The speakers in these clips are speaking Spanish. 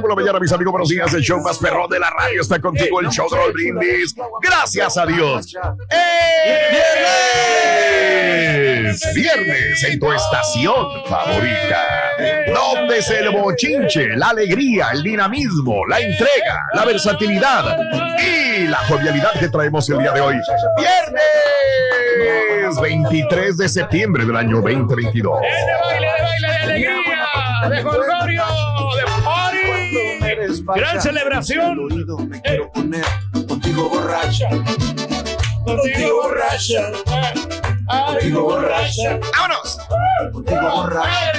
Por la mañana, mis amigos, buenos días. El show más perrón de la radio está contigo, el show de Raúl Brindis. Gracias a Dios. ¡Es viernes en tu estación favorita! Donde es el bochinche, la alegría, el dinamismo, la entrega, la versatilidad y la jovialidad que traemos el día de hoy. ¡Viernes! 23 de septiembre del año 2022. de jolgorio, de party. Gran celebración. Eh. Contigo borracha. Contigo borracha. Contigo borracha. ¡Vámonos! Contigo borracha.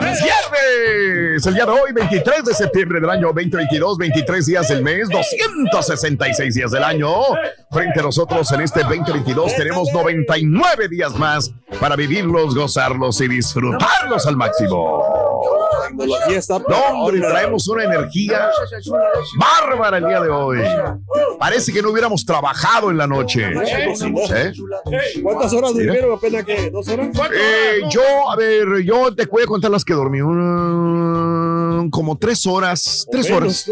Viernes, el día de hoy, 23 de septiembre del año 2022, 23 días del mes, 266 días del año. Frente a nosotros en este 2022 tenemos 99 días más para vivirlos, gozarlos y disfrutarlos al máximo. No, hombre, traemos una energía bárbara el día de hoy. Parece que no hubiéramos trabajado en la noche. ¿Eh? ¿Cuántas horas durmieron? ¿Apenas que dos horas? Eh, yo, a ver, yo te voy a contar las que dormí. Como tres horas. Tres horas.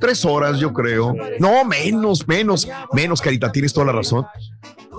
Tres horas, yo creo. No, menos, menos, menos, Carita, tienes toda la razón.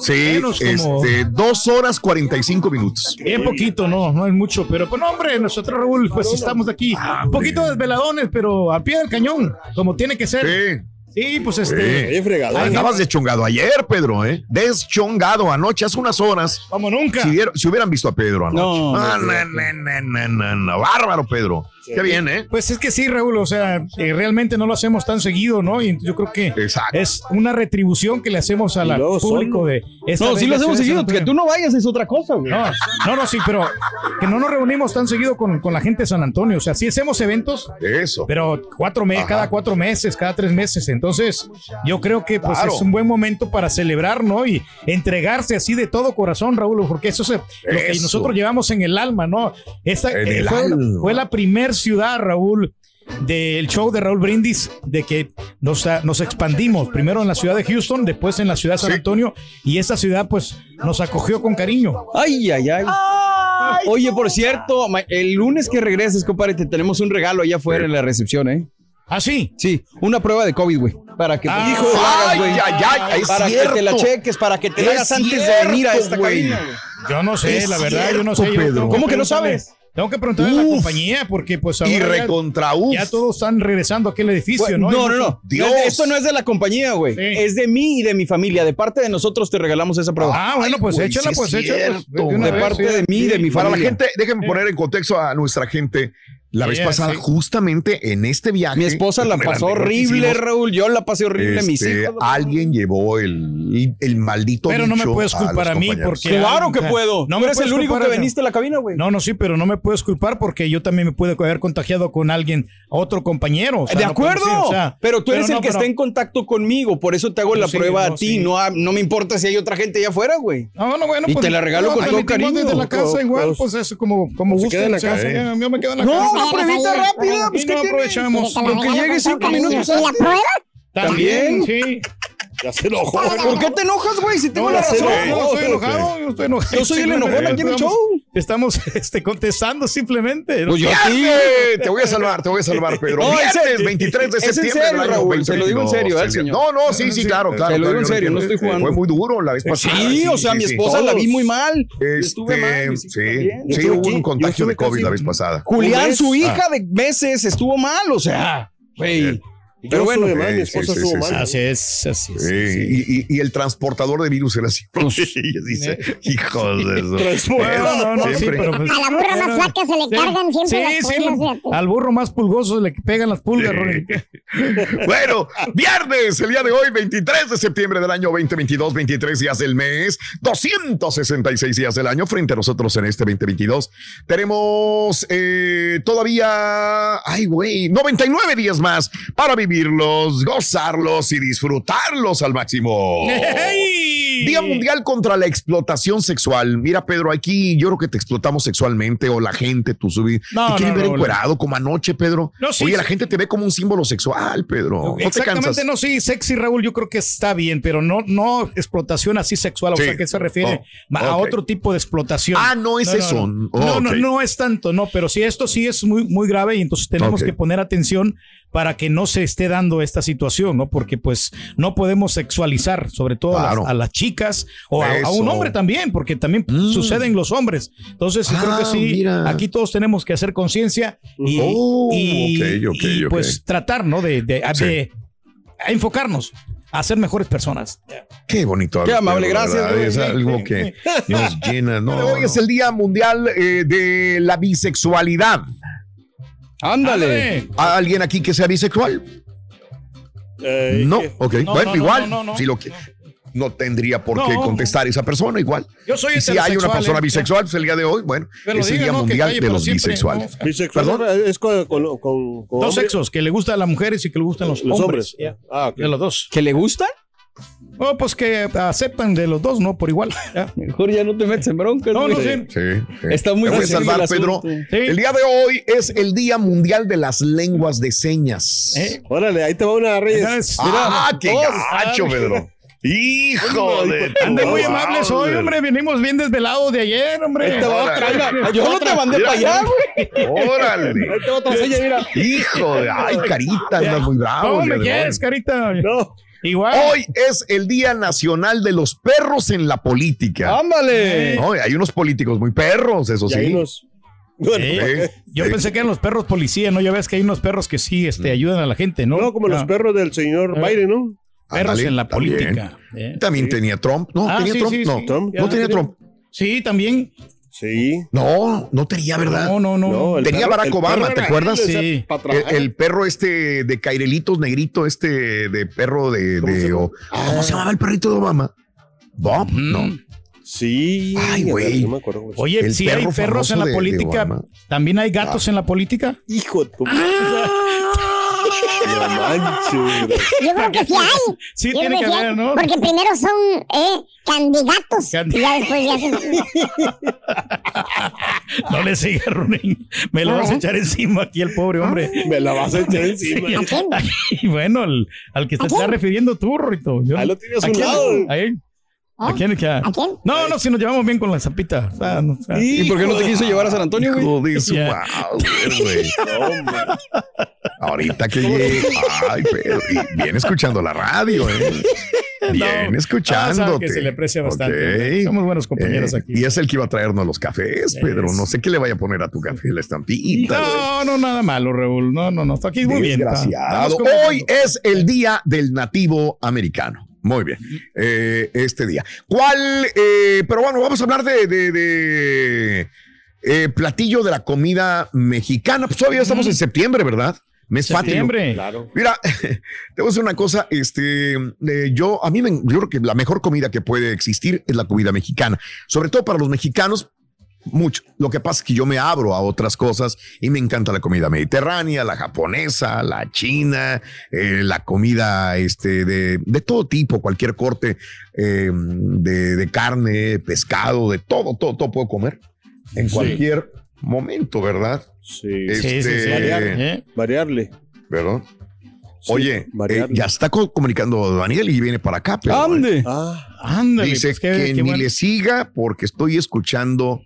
Sí, Menos como- este, dos horas 45 minutos. Bien poquito, no, no es mucho, pero pues no, hombre, nosotros, Raúl, pues estamos aquí. Un poquito desveladones, pero al pie del cañón, como tiene que ser. Sí. Sí, pues este. Sí. Andabas deschongado ayer, Pedro, ¿eh? Deschongado anoche, hace unas horas. Como nunca. Si, vieron- si hubieran visto a Pedro anoche. No, Ah, no, no, no, no, no, no, no. Bárbaro, Pedro. Qué bien, ¿eh? Pues es que sí, Raúl, o sea, eh, realmente no lo hacemos tan seguido, ¿no? Y yo creo que es una retribución que le hacemos al público son- de esta No, sí lo hacemos seguido. Que tú no vayas es otra cosa, güey. No, no, no, sí, pero que no nos reunimos tan seguido con, con la gente de San Antonio. O sea, sí hacemos eventos, Eso. pero cuatro meses, cada cuatro meses, cada tres meses. Entonces, yo creo que pues Claro. es un buen momento para celebrar, ¿no? Y entregarse así de todo corazón, Raúl, porque eso es lo que Eso. nosotros llevamos en el alma, ¿no? Esta En eh, el fue, alma. fue la primer ciudad, Raúl. Del show de Raúl Brindis, de que nos, ah, nos expandimos, primero en la ciudad de Houston, después en la ciudad de San Antonio, y esta ciudad, pues, nos acogió con cariño. Ay, ay, ay. Oye, por cierto, el lunes que regreses, compadre, te tenemos un regalo allá afuera en la recepción, ¿eh? ¿Ah, sí? Sí, una prueba de COVID, güey. Para que Ah, hijo, la hagas, güey. ay, ay, ay, es Para que te la cheques, para que te la Es hagas antes de venir a esta güey. cabina, güey. Yo no sé, Es la verdad, yo no sé. yo ¿Cómo que no sabes? Tengo que preguntarle a la compañía porque pues Y ahora ya, recontra uf. ya todos están regresando a aquel edificio, ¿no? No, no, no. Dios. Esto no es de la compañía, güey. Sí. Es de mí y de mi familia. De parte de nosotros te regalamos esa prueba. Ah, bueno, pues échala, pues es échala. pues, cierto, de una de vez, parte sí. de mí y de mi Para la familia. gente, déjenme poner en contexto a nuestra gente. La vez Yeah, pasada, sí. justamente en este viaje. Mi esposa la pasó horrible, hicimos, Raúl. Yo la pasé horrible, mis este, hijos. Alguien llevó el, el maldito. Pero no me puedes culpar a mí porque- Claro que puedo. no No me eres el único que veniste a la cabina, güey. No, no, sí, pero no me puedes culpar porque yo también me pude haber contagiado con alguien, otro compañero. o sea, de no acuerdo, decir, o sea, pero tú eres no, el que pero- está en contacto conmigo, por eso te hago la Sí, prueba no, a ti, sí. no, no me importa si hay otra gente allá afuera, güey. No, no, bueno, Y te la regalo con todo cariño. Desde la casa igual, pues es como, sí, Yo me quedo en la No, casa. Una pruebita rápida, Y pues ¿qué no tiene? aprovechamos. Aunque llegue cinco minutos ¿Y la antes. prueba? También, sí. Ya se enojó. ¿Por qué te enojas, güey? Si tengo No, la razón. yo no estoy enojado, yo estoy enojado. Yo soy el enojón aquí en el estamos- show. Estamos este, contestando simplemente. ¿no? Pues yo sí. Te voy a salvar, te voy a salvar, Pedro. No, en serio. 23 de Es en septiembre serio, del año Raúl, se lo digo en 2022, serio, ¿eh, el señor? No, no, sí, sí, claro, claro. Se lo digo claro, en yo serio, no estoy jugando. Fue muy duro la vez pasada. Sí, o sea, mi esposa la vi muy mal. Estuve Este, mal. mis hijos sí, sí, estuve hubo un yo contagio estuve de COVID la vez pasada. Julián, su hija de meses, estuvo mal, o sea, güey. Pero Yo bueno, mal, mi sí, esposa sí, estuvo sí, mal. sí. Así es, así es. Sí, Y, y- y el transportador de virus era así. Y dice, hijos de eso. Transportador. No, no, no, sí, pero pues- A la burra más flaca se le Sí. cargan siempre Sí, las sí, pulgas, fíjate. al burro más pulgoso le pegan las pulgas. Bueno, viernes, el día de hoy, 23 de septiembre del año 2022, 23 días del mes, 266 días del año frente a nosotros en este 2022. Tenemos eh, todavía, ay güey, 99 días más para vivirlos, gozarlos y disfrutarlos al máximo. ¡Hey! Día Mundial contra la Explotación Sexual. Mira, Pedro, aquí yo creo que te explotamos sexualmente o la gente, tú subir. No, te quieren no, ver no, encuerado como anoche, Pedro. No, sí, Oye, sí. la gente te ve como un símbolo sexual, Pedro. Te Exactamente, cansas. no, sí, sexy Raúl, yo creo que está bien, pero no, no explotación así sexual, Sí. o sea, ¿qué se refiere? Oh, a otro tipo de explotación. Ah, no es eso. No, Oh, no, no, es tanto, no, pero sí, esto sí es muy, muy grave y entonces tenemos que poner atención para que no se esté dando esta situación, ¿no? Porque pues no podemos sexualizar, sobre todo a, las, a las chicas o a, a un hombre también, porque también Mm. sucede en los hombres. Entonces, sí, creo Ah, que sí, mira. aquí todos tenemos que hacer conciencia y, Oh, y- y, pues tratar, ¿no? De, de- Sí. de- a enfocarnos a ser mejores personas. Qué bonito. Qué amable, gracias. Es Sí, algo sí, que sí. nos llena. No, hoy no. es el Día Mundial eh, de la Bisexualidad. Ándale. Ándale. ¿Hay ¿Alguien aquí que sea bisexual? Eh, No, ¿qué? ok. No, bueno, no, igual. no, no, no. si lo que, no tendría por qué No. contestar esa persona igual. Yo soy Y si hay una persona ¿eh? bisexual, pues el día de hoy, bueno, Pero es el Día Mundial calle, de los siempre, bisexuales. ¿no? Bisexual Perdón. es con, con, con, con Dos sexos, que le gusta a las mujeres y que le gustan los, los hombres. Ah. De los dos. ¿Que le gusta? Oh, pues que aceptan de los dos, ¿no? Por igual. Ya. Mejor ya no te metes en broncas. No, no, sí. Sí, sí. Está muy Te voy a salvar, el Pedro. Sí. El día de hoy es el Día Mundial de las Lenguas de Señas. ¿Eh? Órale, ahí te va una Reyes. Es- ¡Ah, qué todos- gacho, Pedro! ¡Hijo de... Anden muy amables hoy, hombre. Venimos bien desvelados de ayer, hombre. Ahí te va otra. mira. Yo no te mandé Mira. para allá, güey. ¡Órale! Ahí te va otra seña, mira. ¡Hijo de... ¡Ay, carita! Andas muy bravo. ¿Cómo me quieres, carita? No. Igual. Hoy es el Día Nacional de los Perros en la Política. Ándale. No, hay unos políticos muy perros, eso Y sí. Bueno, Eh. Yo pensé que eran los perros policía, ¿no? Ya ves que hay unos perros que sí este, ayudan a la gente, ¿no? no, como los Ah, perros del señor Eh. Biden, ¿no? Perros en la también. política. ¿eh? También tenía Trump. No, Ah, tenía sí, Trump. sí, no, sí. Trump. no tenía Trump. Sí, también. Sí. No, no tenía, ¿verdad? No, no, no. Tenía perro- Barack Obama, ¿te acuerdas? Sí. para El, el perro este de Cairelitos negrito, este de perro de. ¿Cómo de- se llama? o- ¿Cómo se llamaba el perrito de Obama? Bob, Mm. no. Sí. Ay, güey. No Oye, si hay perro perros en la de- política. ¿también hay gatos en la política? Hijo de tu. No manches. Yo creo que sí hay. Sí, Yo tiene que sí haber, ¿no? Porque primero son eh, candidatos. Candi- y ya después ya se... No le sigas, Runín. Me lo No, vas a echar encima aquí el pobre hombre. Me la vas a echar encima. ¿A quién? Y bueno, al, al que te ¿A está quién? refiriendo tú, Rito. Yo- Ahí lo tienes a ¿A un lado. Ahí. ¿A ¿Eh? quién? ¿A quién? ¿A quién? No, no, si nos llevamos bien con la zapita. O sea, no, o sea, ¿Y por qué no te quiso llevar a San Antonio, güey? Hijo de su Ya. madre, güey. Ahorita que llegue. Ay, pero. Y viene escuchando la radio, ¿eh? Viene No, escuchándote. sabe que se le aprecia bastante. Somos buenos compañeros Eh, aquí. Y es el que iba a traernos los cafés, Pedro. No sé qué le vaya a poner a tu café, la estampita. No, no, nada malo, Raúl. No, no, no. Está aquí muy bien. Desgraciado. como- Hoy es el día del nativo americano. Muy bien. Eh, este día. ¿Cuál? eh, pero bueno, vamos a hablar de, de, de, Eh, platillo de la comida mexicana. Pues todavía estamos en septiembre, ¿verdad? Mes patrio. Septiembre. Claro. Mira, te voy a decir una cosa, este, eh, yo, a mí me, yo creo que la mejor comida que puede existir es la comida mexicana, sobre todo para los mexicanos, mucho. Lo que pasa es que yo me abro a otras cosas y me encanta la comida mediterránea, la japonesa, la china, eh, la comida, este, de, de todo tipo, cualquier corte eh, de, de carne, pescado, de todo, todo, todo puedo comer en Sí. cualquier momento, ¿verdad? Sí. Sí, sí, sí. Este, ¿eh? Variarle. ¿verdad? Sí, Oye, eh, variarle. ya está co- comunicando Daniel y viene para acá. Pero, ¡Ande! Ah, Ándale. Dice pues, qué- que qué ni bueno. le siga porque estoy escuchando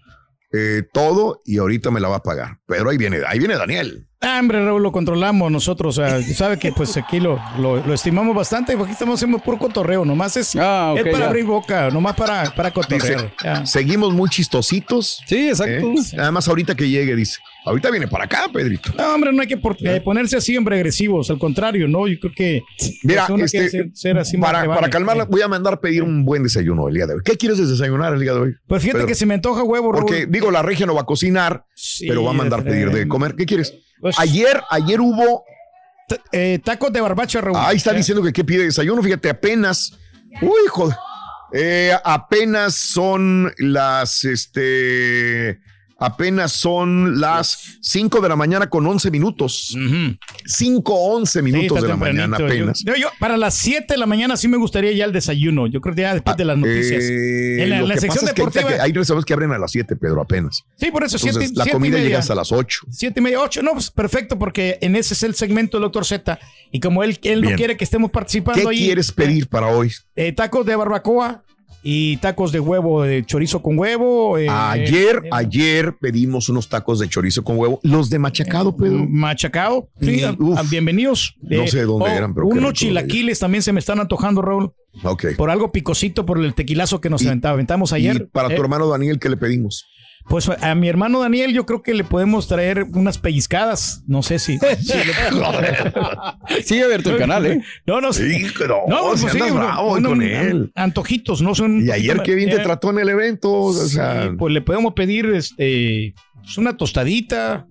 eh, todo y ahorita me la va a pagar. Pero ahí viene, ahí viene Daniel. Ah, hombre, Raúl, lo controlamos nosotros. O sea, sabe que pues aquí lo, lo, lo estimamos bastante. Aquí estamos haciendo puro cotorreo. Nomás es, Ah, es para ya. abrir boca, nomás para, para Dice, cotorrear. Seguimos muy chistositos. Sí, exacto. ¿eh? Además, ahorita que llegue, dice, ahorita viene para acá, Pedrito. No, hombre, no hay que por- eh, ponerse así, hombre, agresivos. Al contrario, ¿no? Yo creo que. Mira, este, ser, ser así más para, que para calmarla, voy a mandar pedir un buen desayuno el día de hoy. ¿Qué quieres desayunar el día de hoy? Pues fíjate Pedro? que se me antoja huevo. Porque digo, la regia no va a cocinar, Sí, pero va a mandar de- pedir de comer. ¿Qué quieres? Pues- Ayer, ayer hubo eh, tacos de barbacha, Raúl. Ahí está Eh, diciendo que qué pide desayuno. Fíjate, apenas. Uy, joder. Eh, apenas son las, este, apenas son las 5 de la mañana con 11 minutos. ujú. 5, 11 Sí, minutos está de la mañana apenas. Yo, yo- para las 7 de la mañana sí me gustaría ya el desayuno. Yo creo que ya después de las noticias. Eh, En la- lo la que sección pasa es que deportiva- hay restaurantes que abren a las 7, Pedro, apenas. Sí, por eso, Entonces, 7 la comida llega hasta las 8. Siete y media, ocho. No, pues perfecto, porque en ese es el segmento del doctor Z. Y como él, él no quiere que estemos participando ¿Qué ahí. quieres pedir para hoy? eh, tacos de barbacoa y tacos de huevo, de chorizo con huevo. eh, Ayer, eh, ayer pedimos unos tacos de chorizo con huevo. Los de machacado, Pedro. Machacado. Sí, Mm, a- uf. a- bienvenidos. No sé de dónde eran, pero Unos chilaquiles también se me están antojando, Raúl. Ok. Por algo picosito, por el tequilazo que nos Y- aventaba- aventamos Y ayer. para Eh, tu hermano Daniel, ¿qué le pedimos? Pues a mi hermano Daniel, yo creo que le podemos traer unas pellizcadas. No sé si. si le- Sigue abierto el canal, ¿eh? No, no sé. Sí, pero No, no, pues sí, andas uno- bravo uno- con él. Antojitos, no son. Y ayer que bien te eh, trató en el evento, o sea, sí, pues le podemos pedir este pues una tostadita.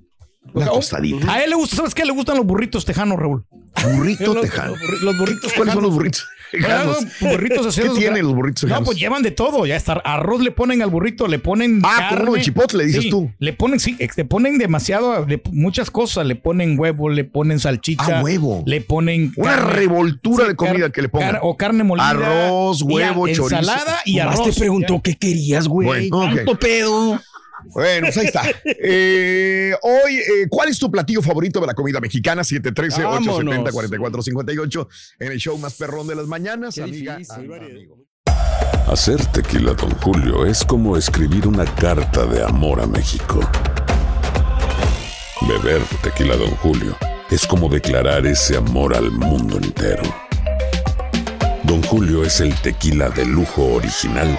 una O- tostadita. A él le gusta, ¿sabes qué? Le gustan los burritos tejanos, Raúl. Burrito Los- tejano. Los, los burritos ¿Cuáles son los burritos? Burritos ¿Qué tienen los burritos No, pues llevan de todo. Ya está. Arroz le ponen al burrito, le ponen. Ah, con carne. uno de chipotle, dices Sí, tú. Le ponen, sí, le ponen demasiado, le- muchas cosas. Le ponen huevo, le ponen salchicha. Ah, huevo. Le ponen. Una carne. revoltura Sí, de comida que le pongan. car- o carne molida. Arroz, y a- huevo, chorizo. Ensalada y arroz. te preguntó qué querías, güey. Bueno, ok. Tanto pedo. Bueno, pues ahí está. Eh, hoy, eh, ¿cuál es tu platillo favorito de la comida mexicana? 713-870-4458 en el show más perrón de las mañanas. Qué amiga, difícil. amigo. Hacer tequila, Don Julio, es como escribir una carta de amor a México. Beber tequila, Don Julio, es como declarar ese amor al mundo entero. Don Julio es el tequila de lujo original,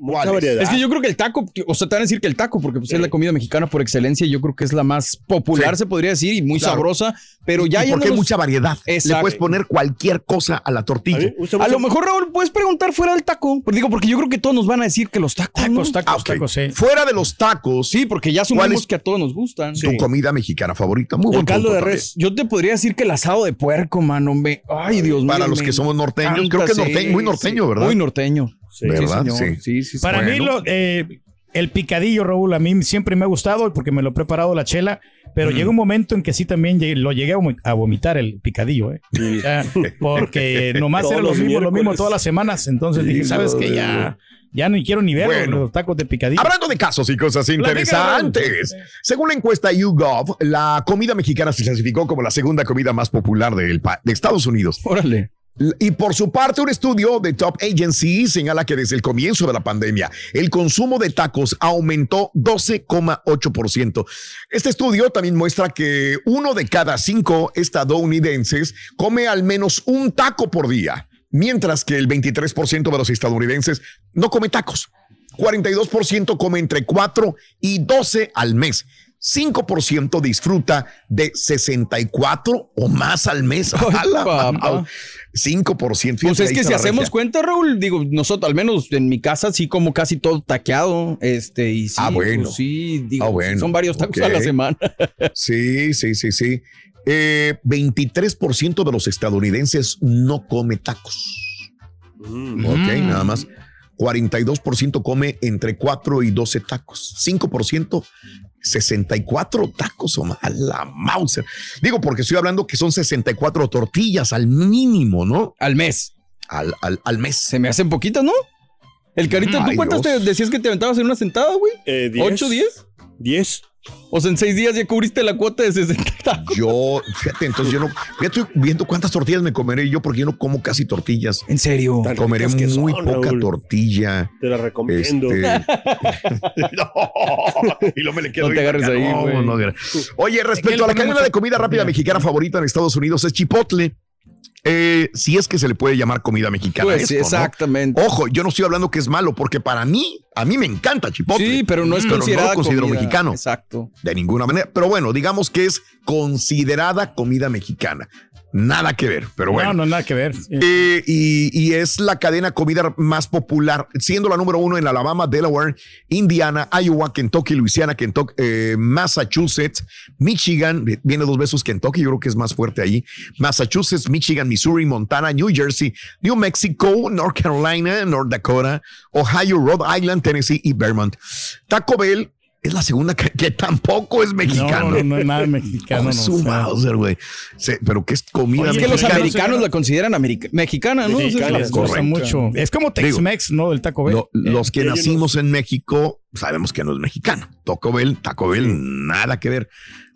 Mucha ¿Cuáles? variedad. Es que yo creo que el taco, o sea, te van a decir que el taco, porque pues, es la comida mexicana por excelencia, y yo creo que es la más popular, Sí. se podría decir, y muy Claro. sabrosa, pero ya Y porque hay mucha variedad. Le Exacto. puedes poner cualquier cosa a la A tortilla. A lo mejor, Raúl, puedes preguntar fuera del taco. Porque digo, porque yo creo que todos nos van a decir que los tacos. ¿no? Tacos, Ah, ok. tacos, sí. Fuera de los tacos, Sí, porque ya ¿Cuál asumimos que a todos nos gustan. tu comida mexicana favorita. Muy buen caldo punto de también. res. Yo te podría decir que el asado de puerco, mano. Me... Ay, Dios mío. Para los que somos norteños, creo que es norteño, muy norteño. ¿verdad? Muy norteño. Sí. ¿Verdad? señor. Sí. Sí, sí, sí. Para mí, lo, eh, el picadillo, Raúl, a mí siempre me ha gustado porque me lo he preparado la chela, pero llega un momento en que sí también llegué- lo llegué a vom- a vomitar el picadillo, ¿eh? O sea, porque nomás era lo los mismo, lo mismo todas las semanas. Entonces dije, ¿sabes qué? Ya, ya no quiero ni ver Bueno. los tacos de picadillo. Hablando de casos y cosas interesantes, según la encuesta YouGov, la comida mexicana se clasificó como la segunda comida más popular del pa- de Estados Unidos. Órale. Y por su parte, un estudio de Top Agency señala que desde el comienzo de la pandemia, el consumo de tacos aumentó 12,8%. Este estudio también muestra que uno de cada cinco estadounidenses come al menos un taco por día, mientras que el 23% de los estadounidenses no come tacos. 42% come entre 4 y 12 al mes. 5% disfruta de 64 o más al mes. ¡A la mamá! 5%. Pues es que si hacemos regia. cuenta, Raúl, digo, nosotros, al menos en mi casa, sí como casi todo taqueado. Este, y sí, Ah, bueno. pues sí, digo, Ah, bueno. son varios tacos Ok. a la semana. Sí, sí, sí, sí. Eh, 23% de los estadounidenses no come tacos. Mm. Ok, nada más. 42% come entre 4 y 12 tacos. 5%, 64 tacos o más. A La Mauser. Digo, porque estoy hablando que son 64 tortillas al mínimo, ¿no? Al mes. Al, al, al mes. Se me hacen poquitas, ¿no? El carita, ¿tú Ay, cuántas te decías que te aventabas en una sentada, güey? Eh, diez. ¿Ocho, diez? Diez. O sea, en seis días ya cubriste la cuota de 60 tacos. Yo, fíjate, entonces yo no. Ya estoy viendo cuántas tortillas me comeré yo, porque yo no como casi tortillas. ¿En serio? Tan Comeré muy son, poca Raúl. tortilla. Te la recomiendo. Este- no, y no me le quedo No te agarres acá, ahí, no, güey. no, no. Oye, respecto a la cadena de comida rápida mexicana favorita en Estados Unidos es Chipotle. Eh, si es que se le puede llamar comida mexicana. Pues sí, esto, ¿no? exactamente. Ojo, yo no estoy hablando que es malo, porque para mí, a mí me encanta Chipotle. Sí, pero no es Pero considerada lo considero comida. mexicano. Exacto. De ninguna manera. Pero bueno, digamos que es considerada comida mexicana. Nada que ver, pero bueno. No, no, nada que ver. Eh, y, y es la cadena comida más popular, siendo la número uno en Alabama, Delaware, Indiana, Iowa, Kentucky, Luisiana, Kentucky, eh, Massachusetts, Michigan, viene dos veces Kentucky, yo creo que es más fuerte ahí, Massachusetts, Michigan, Missouri, Montana, New Jersey, New Mexico, North Carolina, North Dakota, Ohio, Rhode Island, Tennessee y Vermont. Taco Bell es la segunda que, que tampoco es mexicano. No, no, no es nada mexicano. Oh, no, o sea. Mauser, güey. Pero que es comida Es Oye, que los americanos la consideran america- mexicana, ¿no? Es Mexicana, Les gusta correcto. mucho. Es como Tex-Mex, ¿no? Del Taco Bell. Lo- los que nacimos en México sabemos que no es mexicano. Taco Bell, Taco Bell, nada que ver.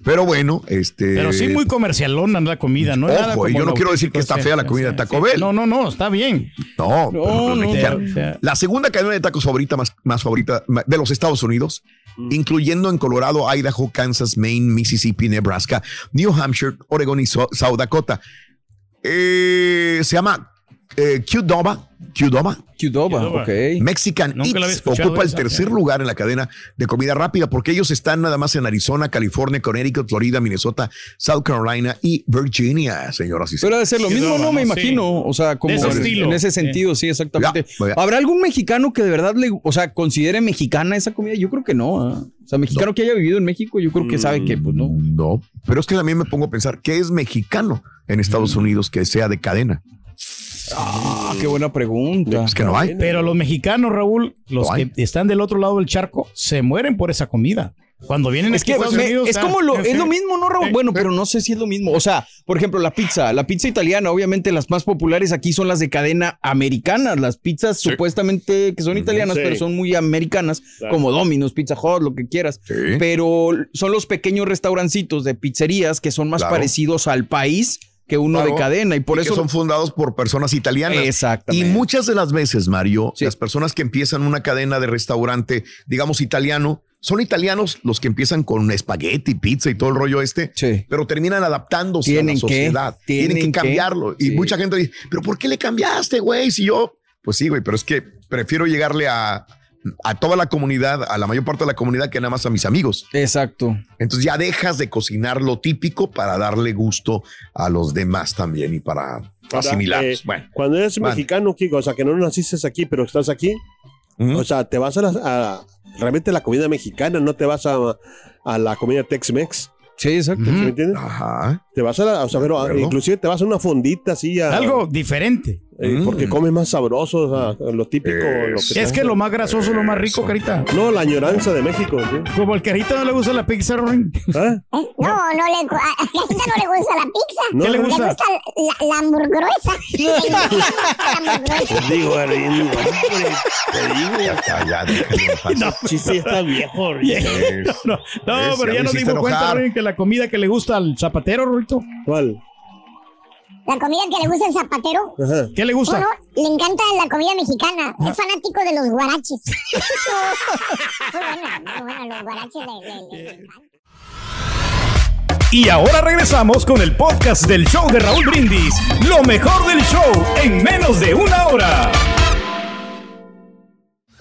Pero bueno, este. Pero sí muy comercialona la comida, ¿no? Ojo, Nada como yo no quiero decir que está fea la comida de Taco sí. Bell. No, no, no, está bien. No, pero no es no, La segunda cadena de tacos favorita más, más favorita de los Estados Unidos, incluyendo en Colorado, Idaho, Kansas, Maine, Mississippi, Nebraska, New Hampshire, Oregon y So- South Dakota. Eh, se llama eh, Qdoba, Qdoba, Qdoba, ok. Mexican Eats ocupa el esa, tercer lugar en la cadena de comida rápida porque ellos están nada más en Arizona, California, Connecticut, Florida, Minnesota, South Carolina y Virginia, señoras y Pero señores. debe ser lo mismo, no. Me sí. imagino. O sea, como De ese estilo. en ese sentido, sí, exactamente. Ya, ya. ¿Habrá algún mexicano que de verdad le, o sea, considere mexicana esa comida? Yo creo que no. ¿ah? O sea, mexicano que haya vivido en México, yo creo que sabe que, pues no. No, pero es que también me pongo a pensar, ¿qué es mexicano en Estados Unidos que sea de cadena? Ah, qué buena pregunta. Es que no hay. Pero los mexicanos, Raúl, los No hay. que están del otro lado del charco, se mueren por esa comida. Cuando vienen Es aquí que a Estados me- Unidos, es como lo, es lo mismo, ¿no, Raúl? Bueno, pero no sé si es lo mismo. O sea, por ejemplo, la pizza, la pizza italiana, obviamente las más populares aquí son las de cadena americanas, las pizzas supuestamente que son italianas, Sí. pero son muy americanas, Claro. como Domino's, Pizza Hut, lo que quieras. Sí. Pero son los pequeños restaurancitos de pizzerías que son más Claro. parecidos al país que uno Claro. de cadena y por Y que eso son fundados por personas italianas. Exactamente. Y muchas de las veces, Mario, Sí. las personas que empiezan una cadena de restaurante, digamos italiano, son italianos los que empiezan con espagueti, pizza y todo el rollo este, Sí. pero terminan adaptándose a la que, sociedad. Tienen, tienen que que, cambiarlo. Y sí. mucha gente dice, pero ¿por qué le cambiaste, güey? Si yo, pues sí, güey, pero es que prefiero llegarle a, a toda la comunidad, a la mayor parte de la comunidad que nada más a mis amigos. Exacto. Entonces ya dejas de cocinar lo típico para darle gusto a los demás también y para Ahora, asimilarlos. eh, bueno. Cuando eres mexicano, Kiko, o sea, que no naciste aquí, pero estás aquí, o sea, te vas a, la- a realmente la comida mexicana, no te vas a, a la comida Tex-Mex. Sí, exacto. ¿Sí ¿Me entiendes? Ajá. Te vas a la, o sea, pero, inclusive te vas a una fondita así a, Algo diferente. Eh, Mm. porque comes más sabroso, o sea, lo típico. lo Es- que Es que lo más grasoso es lo más rico. Carita. No, la añoranza de México. ¿sí? Como el Carita no le gusta la pizza, Rorín. ¿Eh? No, no le, a no le gusta la pizza. No ¿Qué le gusta? Le gusta la, la hamburguesa. digo, Arín, te digo. Sí, está viejo. No, pero ya nos dimos cuenta, que la comida que le gusta al zapatero, Rorito, ¿Cuál? La comida que le gusta el zapatero. Ajá. ¿Qué le gusta? Bueno, le encanta la comida mexicana. Es fanático de los guaraches. muy buena, muy buena. Los guaraches le, le- le- le encantan. Y ahora regresamos con el podcast del show de Raúl Brindis. Lo mejor del show en menos de una hora.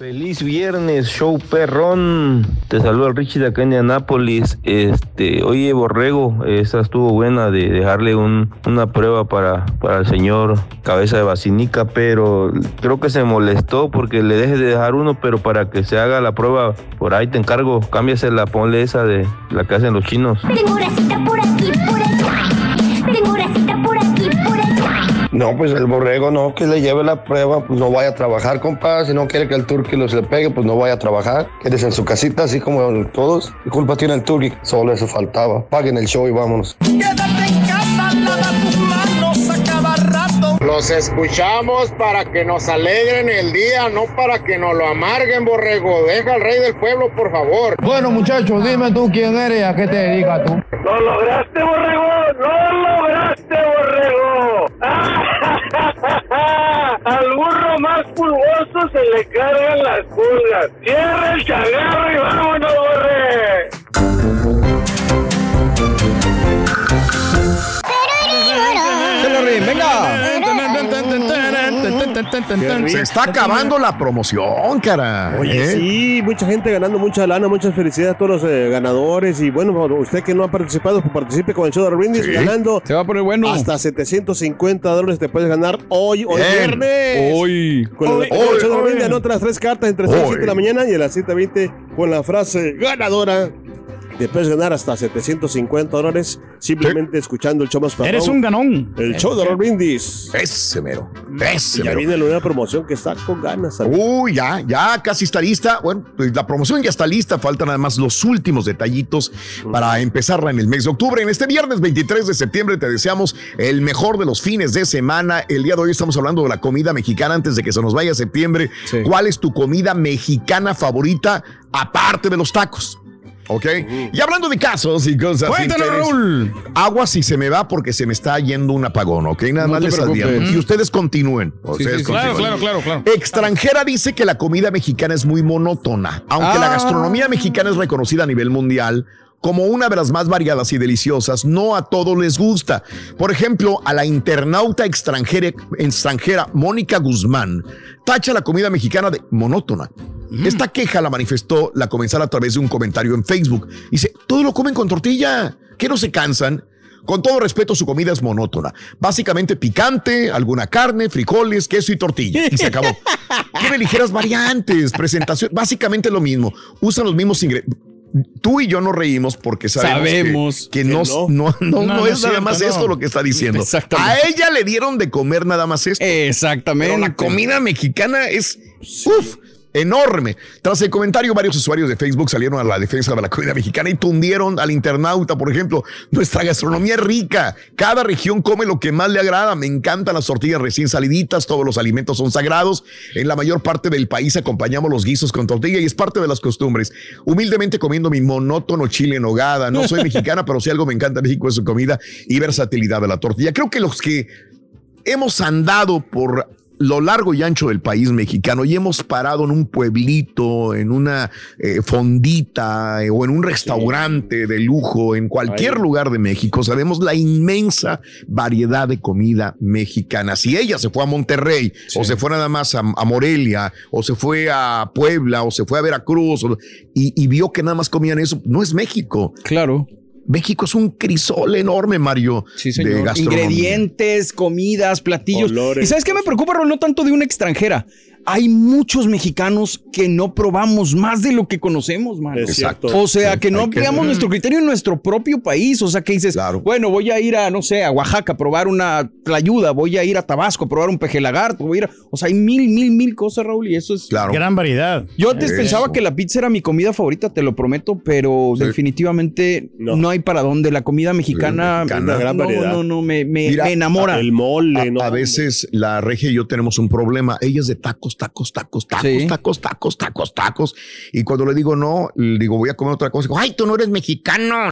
Feliz viernes, show perrón. Te saluda el Richie de acá en Indianápolis. Este, oye, Borrego, esa estuvo buena de dejarle un- una prueba para, para el señor Cabeza de Basinica, pero creo que se molestó porque le dejes de dejar uno, pero para que se haga la prueba, por ahí te encargo, cámbiasela, ponle esa de la que hacen los chinos. Tengo por aquí, por No, pues el borrego no, que le lleve la prueba, pues no vaya a trabajar, compa. Si no quiere que el turqui los le pegue, pues no vaya a trabajar. Quédese en su casita, así como todos. ¿Qué culpa tiene el turqui? Solo eso faltaba. Paguen el show y vámonos. Quédate en casa, lava tus manos a cada rato. Los escuchamos para que nos alegren el día, no para que nos lo amarguen, borrego. Deja al rey del pueblo, por favor. Bueno, muchachos, dime tú quién eres y a qué te dedicas tú. ¡Lo lograste, borrego! ¡Lo lograste, borrego! Al burro más pulgoso se le cargan las pulgas. ¡Cierra el chagarro y vámonos, borre! Se está acabando la promoción, cara. Oye, ¿Eh? sí, mucha gente ganando mucha lana, muchas felicidades a todos los eh, ganadores. Y bueno, usted que no ha participado, pues participe con el show de Brindis Sí. ganando. Se va a poner bueno. Hasta 750 dólares te puedes ganar hoy, hoy Bien. viernes. Hoy. Con el, Hoy, con el hoy, show de. Brindis anota las tres cartas entre 6 y Hoy. 7 de la mañana y a las 7.20 con la frase ganadora. Te puedes ganar hasta 750 dólares simplemente escuchando el show más. Eres un ganón. El show de los Brindis. Ese mero. Y Ese ya mero. viene la nueva promoción que está con ganas. Uy, ya, ya casi está lista. Bueno, pues la promoción ya está lista. Faltan además los últimos detallitos para empezarla en el mes de octubre. En este viernes 23 de septiembre te deseamos el mejor de los fines de semana. El día de hoy estamos hablando de la comida mexicana antes de que se nos vaya septiembre. ¿Cuál es tu comida mexicana favorita aparte de los tacos? ¿Ok? Y hablando de casos y cosas. Cuéntanos, Raúl. Agua si se me va porque se me está yendo un apagón, ¿ok? Nada No más les advierto. Y ustedes continúen. Ustedes sí, continúen. claro, claro, claro. Extranjera dice que la comida mexicana es muy monótona, aunque la Ah. gastronomía mexicana es reconocida a nivel mundial como una de las más variadas y deliciosas, no a todos les gusta. Por ejemplo, a la internauta extranjera, extranjera Mónica Guzmán tacha la comida mexicana de monótona. Esta queja la manifestó la comensal a través de un comentario en Facebook. Dice, todo lo comen con tortilla, que no se cansan. Con todo respeto, su comida es monótona. Básicamente picante, alguna carne, frijoles, queso y tortilla. Y se acabó. Tiene ligeras variantes, presentación, básicamente lo mismo. Usan los mismos ingredientes. Tú y yo nos reímos porque sabemos, que- Sabemos que, que no, no. no, no, No, no no es nada más esto lo que está diciendo. Exactamente. A ella le dieron de comer nada más esto. Exactamente. Pero la comida mexicana es uf, enorme. Tras el comentario, varios usuarios de Facebook salieron a la defensa de la comida mexicana y tundieron al internauta, por ejemplo, nuestra gastronomía es rica. Cada región come lo que más le agrada. Me encantan las tortillas recién saliditas, todos los alimentos son sagrados. En la mayor parte del país acompañamos los guisos con tortilla y es parte de las costumbres. Humildemente comiendo mi monótono chile en nogada. No soy mexicana, pero si algo me encanta México es su comida y versatilidad de la tortilla. Creo que los que hemos andado por lo largo y ancho del país mexicano y hemos parado en un pueblito, en una eh, fondita eh, o en un restaurante de lujo, en cualquier Ahí. lugar de México, sabemos la inmensa variedad de comida mexicana. Si ella se fue a Monterrey o se fue nada más a, a Morelia o se fue a Puebla o se fue a Veracruz o- y, y vio que nada más comían eso, no es México. Claro. México es un crisol enorme, Mario, de gastronomía. Ingredientes, comidas, platillos. Olores. ¿Y sabes qué me preocupa, Raúl? No tanto de una extranjera. Hay muchos mexicanos que no probamos más de lo que conocemos, man. Es cierto. O sea, Sí, que no hay que- ampliamos nuestro criterio en nuestro propio país. O sea, que dices, bueno, voy a ir a, no sé, a Oaxaca a probar una tlayuda, voy a ir a Tabasco a probar un peje lagarto, voy a ir a- O sea, hay mil, mil, mil cosas, Raúl, y eso es... Gran variedad. Yo antes Eso. pensaba que la pizza era mi comida favorita, te lo prometo, pero definitivamente no. hay para dónde. La comida mexicana, mexicana. Gran no, variedad. no, no, me, me- Mira, me enamora. A, a veces la regia y yo tenemos un problema. Ella es de tacos, tacos, tacos, tacos, Sí. tacos, tacos, tacos, tacos. Y cuando le digo no, le digo voy a comer otra cosa. Digo, ay, tú no eres mexicano.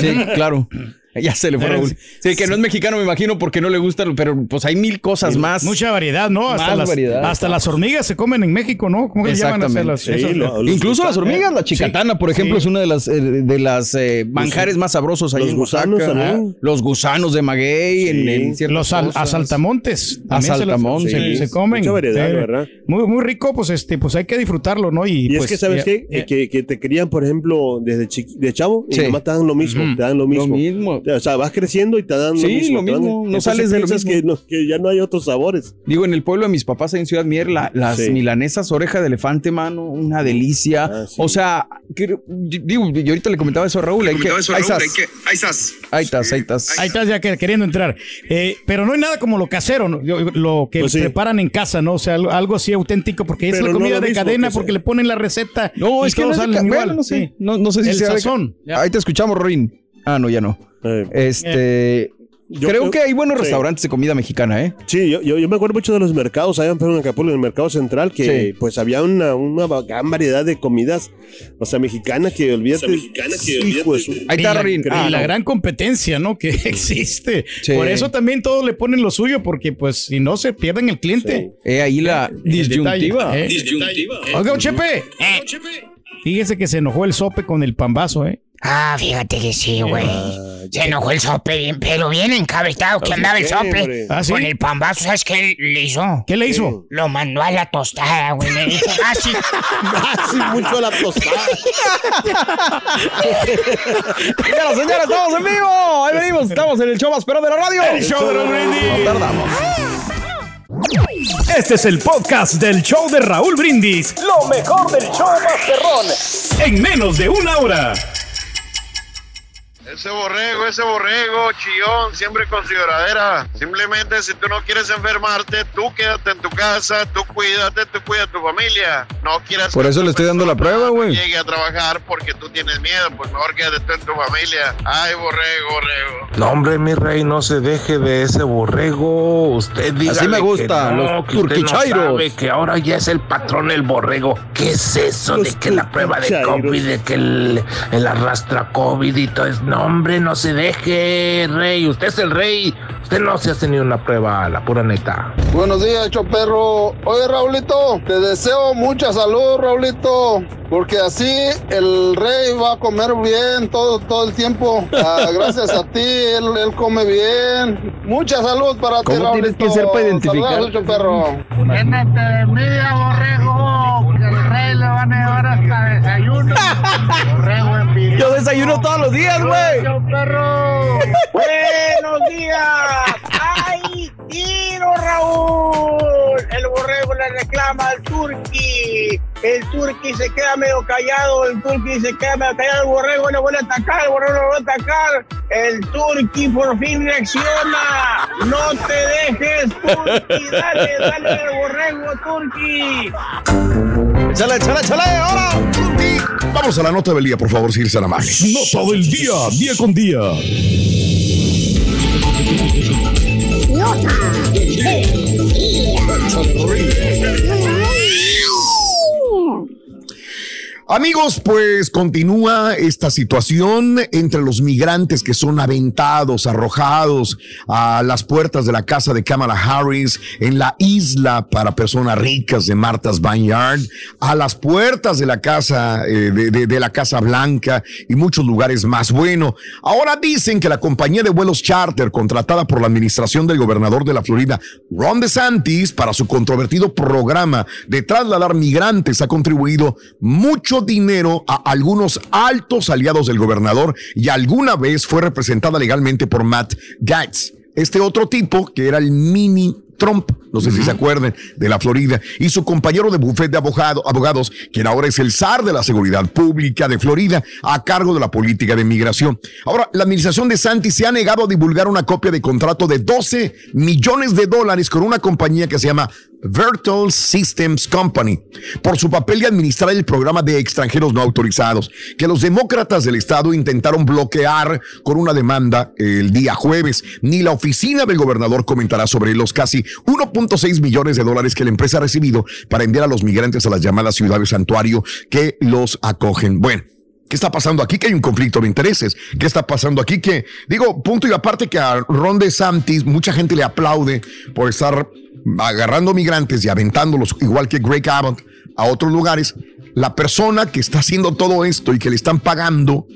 Sí, claro. Ya se le fue Raúl. Sí, que no es mexicano, me imagino, porque no le gustan, pero pues hay mil cosas más. Mucha variedad, ¿no? Hasta, Más las, variedad. hasta las hormigas se comen en México, ¿no? ¿Cómo que le llaman? Hacer las, esas- Incluso las hormigas, la Sí. chicatana, por ejemplo, Sí. es una de las eh, de las eh, manjares más sabrosos ahí los en gusanos Oaxaca. también. Los gusanos de maguey, en, en Los al- asaltamontes. Asaltamontes. Se, se comen. Mucha variedad, Sí. ¿verdad? Muy, muy rico, pues este, pues hay que disfrutarlo, ¿no? Y, Y pues, es que, ¿sabes eh, qué? eh, que, que te crían, por ejemplo, desde de chavo y nomás te dan lo mismo, te dan lo mismo. Lo mismo. O sea, vas creciendo y te dan lo Sí, mismo. lo te dan- mismo, no entonces sales de lo mismo. Que, no- que ya no hay otros sabores. Digo, en el pueblo de mis papás en Ciudad Mier, la- las Sí. milanesas oreja de elefante, mano, una delicia. Ah, O sea, que- digo, yo ahorita le comentaba eso a Raúl. Hay que, ahí estás. Ahí estás, ahí estás. Ahí estás ya que- queriendo entrar. Eh, pero no hay nada como lo casero, ¿no? Lo que Pues sí. preparan en casa, ¿no? O sea, algo, así auténtico, porque es la comida lo de mismo cadena, que porque sea. le ponen la receta. No, y es que no es de salen ca- igual. bueno, no sé. sí. No, no sé si El sea sazón. Ahí te escuchamos, Rorín. Ah, no, ya no. Eh, Este. Yo creo que hay buenos sí. restaurantes de comida mexicana, ¿eh? Sí, yo, yo, yo me acuerdo mucho de los mercados allá en Acapulco, en el mercado central, que Sí. pues había una, una gran variedad de comidas, o sea, mexicana que olvídate. hijo de su- Ahí está, y la, y Ah, la no. gran competencia, ¿no? Que existe. Sí. Por eso también todos le ponen lo suyo, porque pues si no se pierden el cliente. Eh, ahí la El disyuntiva. detalle, ¿eh? Oiga, Chepe. Fíjese que se enojó el sope con el pambazo, ¿eh? Ah, fíjate que sí, güey. Se enojó el sope pero bien encabritado que andaba el sope. ¿Ah, sí? Con el pambazo, ¿sabes qué le hizo? ¿Qué le hizo? Lo mandó a la tostada, güey. Le dijo, ah, sí. Así mucho la tostada. Señoras, señores, estamos en vivo. Ahí venimos, estamos en el show más perro de la radio. El show de Raúl Brindis. No tardamos. Este es el podcast del show de Raúl Brindis. Lo mejor del show Masterrón. En menos de una hora. Ese borrego, ese borrego, chillón, siempre con su lloradera. Simplemente si tú no quieres enfermarte, tú quédate en tu casa, tú cuídate, tú cuida a tu familia. No quieras Por eso le estoy dando la prueba, güey. Llegue a trabajar porque tú tienes miedo, pues mejor quédate tú en tu familia. Ay, borrego, borrego. No, hombre, mi rey, no se deje de ese borrego. Usted diga Así me gusta, que no, los que usted no turquichairos. sabe que ahora ya es el patrón el borrego. ¿Qué es eso Los de que la prueba de turquichairos. COVID, de que el, el arrastra COVID y todo eso? No, hombre, no se deje, rey. Usted es el rey. Usted no se hace ni una prueba, la pura neta. Buenos días, Choperro. Oye, Raulito, te deseo mucha salud, Raulito, porque así el rey va a comer bien todo, todo el tiempo. Ah, gracias a ti, él, él come bien. Mucha salud para ti, ¿Cómo tienes Raulito. que ser para identificar? Saludos, Choperro. Llénate de envidia, borrego, que el rey le van a llevar hasta desayuno. Borrego. Yo desayuno todos los días, güey. Perro. Buenos días. ¡Ay, tiro, Raúl! El borrego le reclama al turqui. El turqui se queda medio callado. El turqui se queda medio callado. El borrego le vuelve a atacar. El borrego le vuelve a atacar. El turqui por fin reacciona. No te dejes, turqui. Dale, dale al borrego, turqui. Échale, échale, échale, ahora. Vamos a la nota del día, por favor, si eres tan amable. Nota del día, día con día. Nota Amigos, pues continúa esta situación entre los migrantes que son aventados, arrojados a las puertas de la casa de Kamala Harris en la isla para personas ricas de Martha's Vineyard, a las puertas de la casa eh, de, de- la Casa Blanca y muchos lugares más. Bueno, ahora dicen que la compañía de vuelos charter contratada por la administración del gobernador de la Florida, Ron DeSantis, para su controvertido programa de trasladar migrantes ha contribuido mucho dinero a algunos altos aliados del gobernador y alguna vez fue representada legalmente por Matt Gaetz. Este otro tipo, que era el mini Trump, no sé si se acuerdan, de la Florida, y su compañero de bufete de abogado- abogados, quien ahora es el zar de la seguridad pública de Florida, a cargo de la política de migración. Ahora, la administración de Santi se ha negado a divulgar una copia de contrato de 12 millones de dólares con una compañía que se llama Virtual Systems Company por su papel de administrar el programa de extranjeros no autorizados que los demócratas del estado intentaron bloquear con una demanda el día jueves. Ni la oficina del gobernador comentará sobre los casi 1.6 millones de dólares que la empresa ha recibido para enviar a los migrantes a las llamadas ciudades santuario que los acogen. Bueno. ¿Qué está pasando aquí? Que hay un conflicto de intereses. ¿Qué está pasando aquí? Que, digo, punto y aparte que a Ron DeSantis mucha gente le aplaude por estar agarrando migrantes y aventándolos, igual que Greg Abbott, a otros lugares. La persona que está haciendo todo esto y que le están pagando,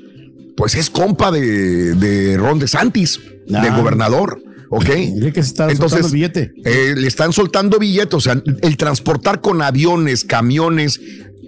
pues es compa de, de Ron DeSantis, Ah. del gobernador. ¿Ok? que se está soltando el billete. eh, le están soltando billetes. O sea, el transportar con aviones, camiones,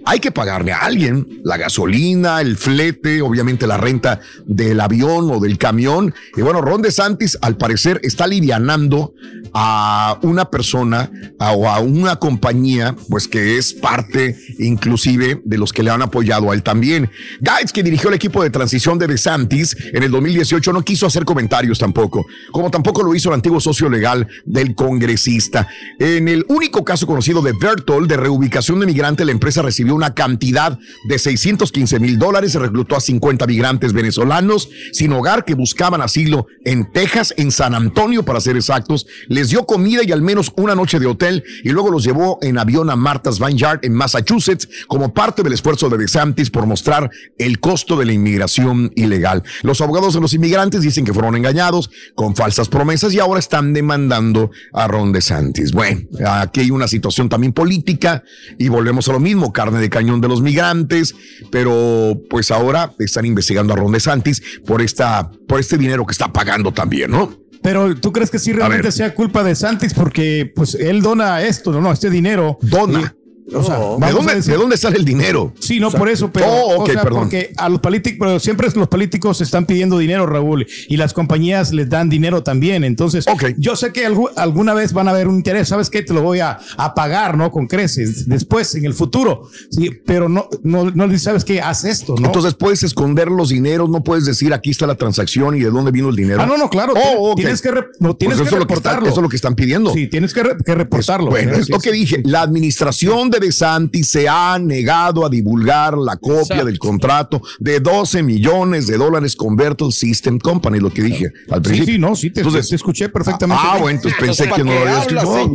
hay que pagarle a alguien la gasolina, el flete, obviamente la renta del avión o del camión. Y bueno, Ron DeSantis al parecer está alivianando a una persona o a una compañía, pues que es parte inclusive de los que le han apoyado a él también. Guides, que dirigió el equipo de transición de DeSantis en el 2018, no quiso hacer comentarios tampoco, como tampoco lo hizo el antiguo socio legal del congresista. En el único caso conocido de Bertol de reubicación de migrante, la empresa recibió una cantidad de 615 mil dólares, se reclutó a 50 migrantes venezolanos sin hogar que buscaban asilo en Texas, en San Antonio para ser exactos, les dio comida y al menos una noche de hotel y luego los llevó en avión a Martha's Vineyard en Massachusetts como parte del esfuerzo de DeSantis por mostrar el costo de la inmigración ilegal. Los abogados de los inmigrantes dicen que fueron engañados con falsas promesas y ahora están demandando a Ron DeSantis. Bueno, aquí hay una situación también política y volvemos a lo mismo, carne de cañón de los migrantes, pero pues ahora están investigando a Ron DeSantis por esta por este dinero que está pagando también, ¿no? Pero tú crees que sí realmente sea culpa de Santis porque pues él dona esto, no, no, este dinero. Dona. O sea, ¿De dónde, decir- ¿De dónde sale el dinero? Sí, no O sea, por eso, pero Oh, ok, o sea, perdón. porque a los políticos, pero siempre los políticos están pidiendo dinero, Raúl, y las compañías les dan dinero también. Entonces, yo sé que algu- alguna vez van a haber un interés, ¿sabes qué? Te lo voy a, a pagar, ¿no? Con creces, después, en el futuro. Sí, pero no, no, no sabes qué, haz esto, ¿no? Entonces puedes esconder los dineros, no puedes decir aquí está la transacción y de dónde vino el dinero. Ah, no, no, claro. Oh, tienes- que, re- no, tienes Pues que eso es lo que están- reportarlo. eso es lo que están pidiendo. Sí, tienes que, re- que reportarlo. Bueno, Sí, es lo que dije. La administración de DeSantis se ha negado a divulgar la copia Exacto. del contrato de 12 millones de dólares con Bertel System Company, lo que dije al Sí, principio. sí, no, sí, te, Entonces- te escuché perfectamente. Ah, bien. bueno, entonces pensé que no lo había escuchado.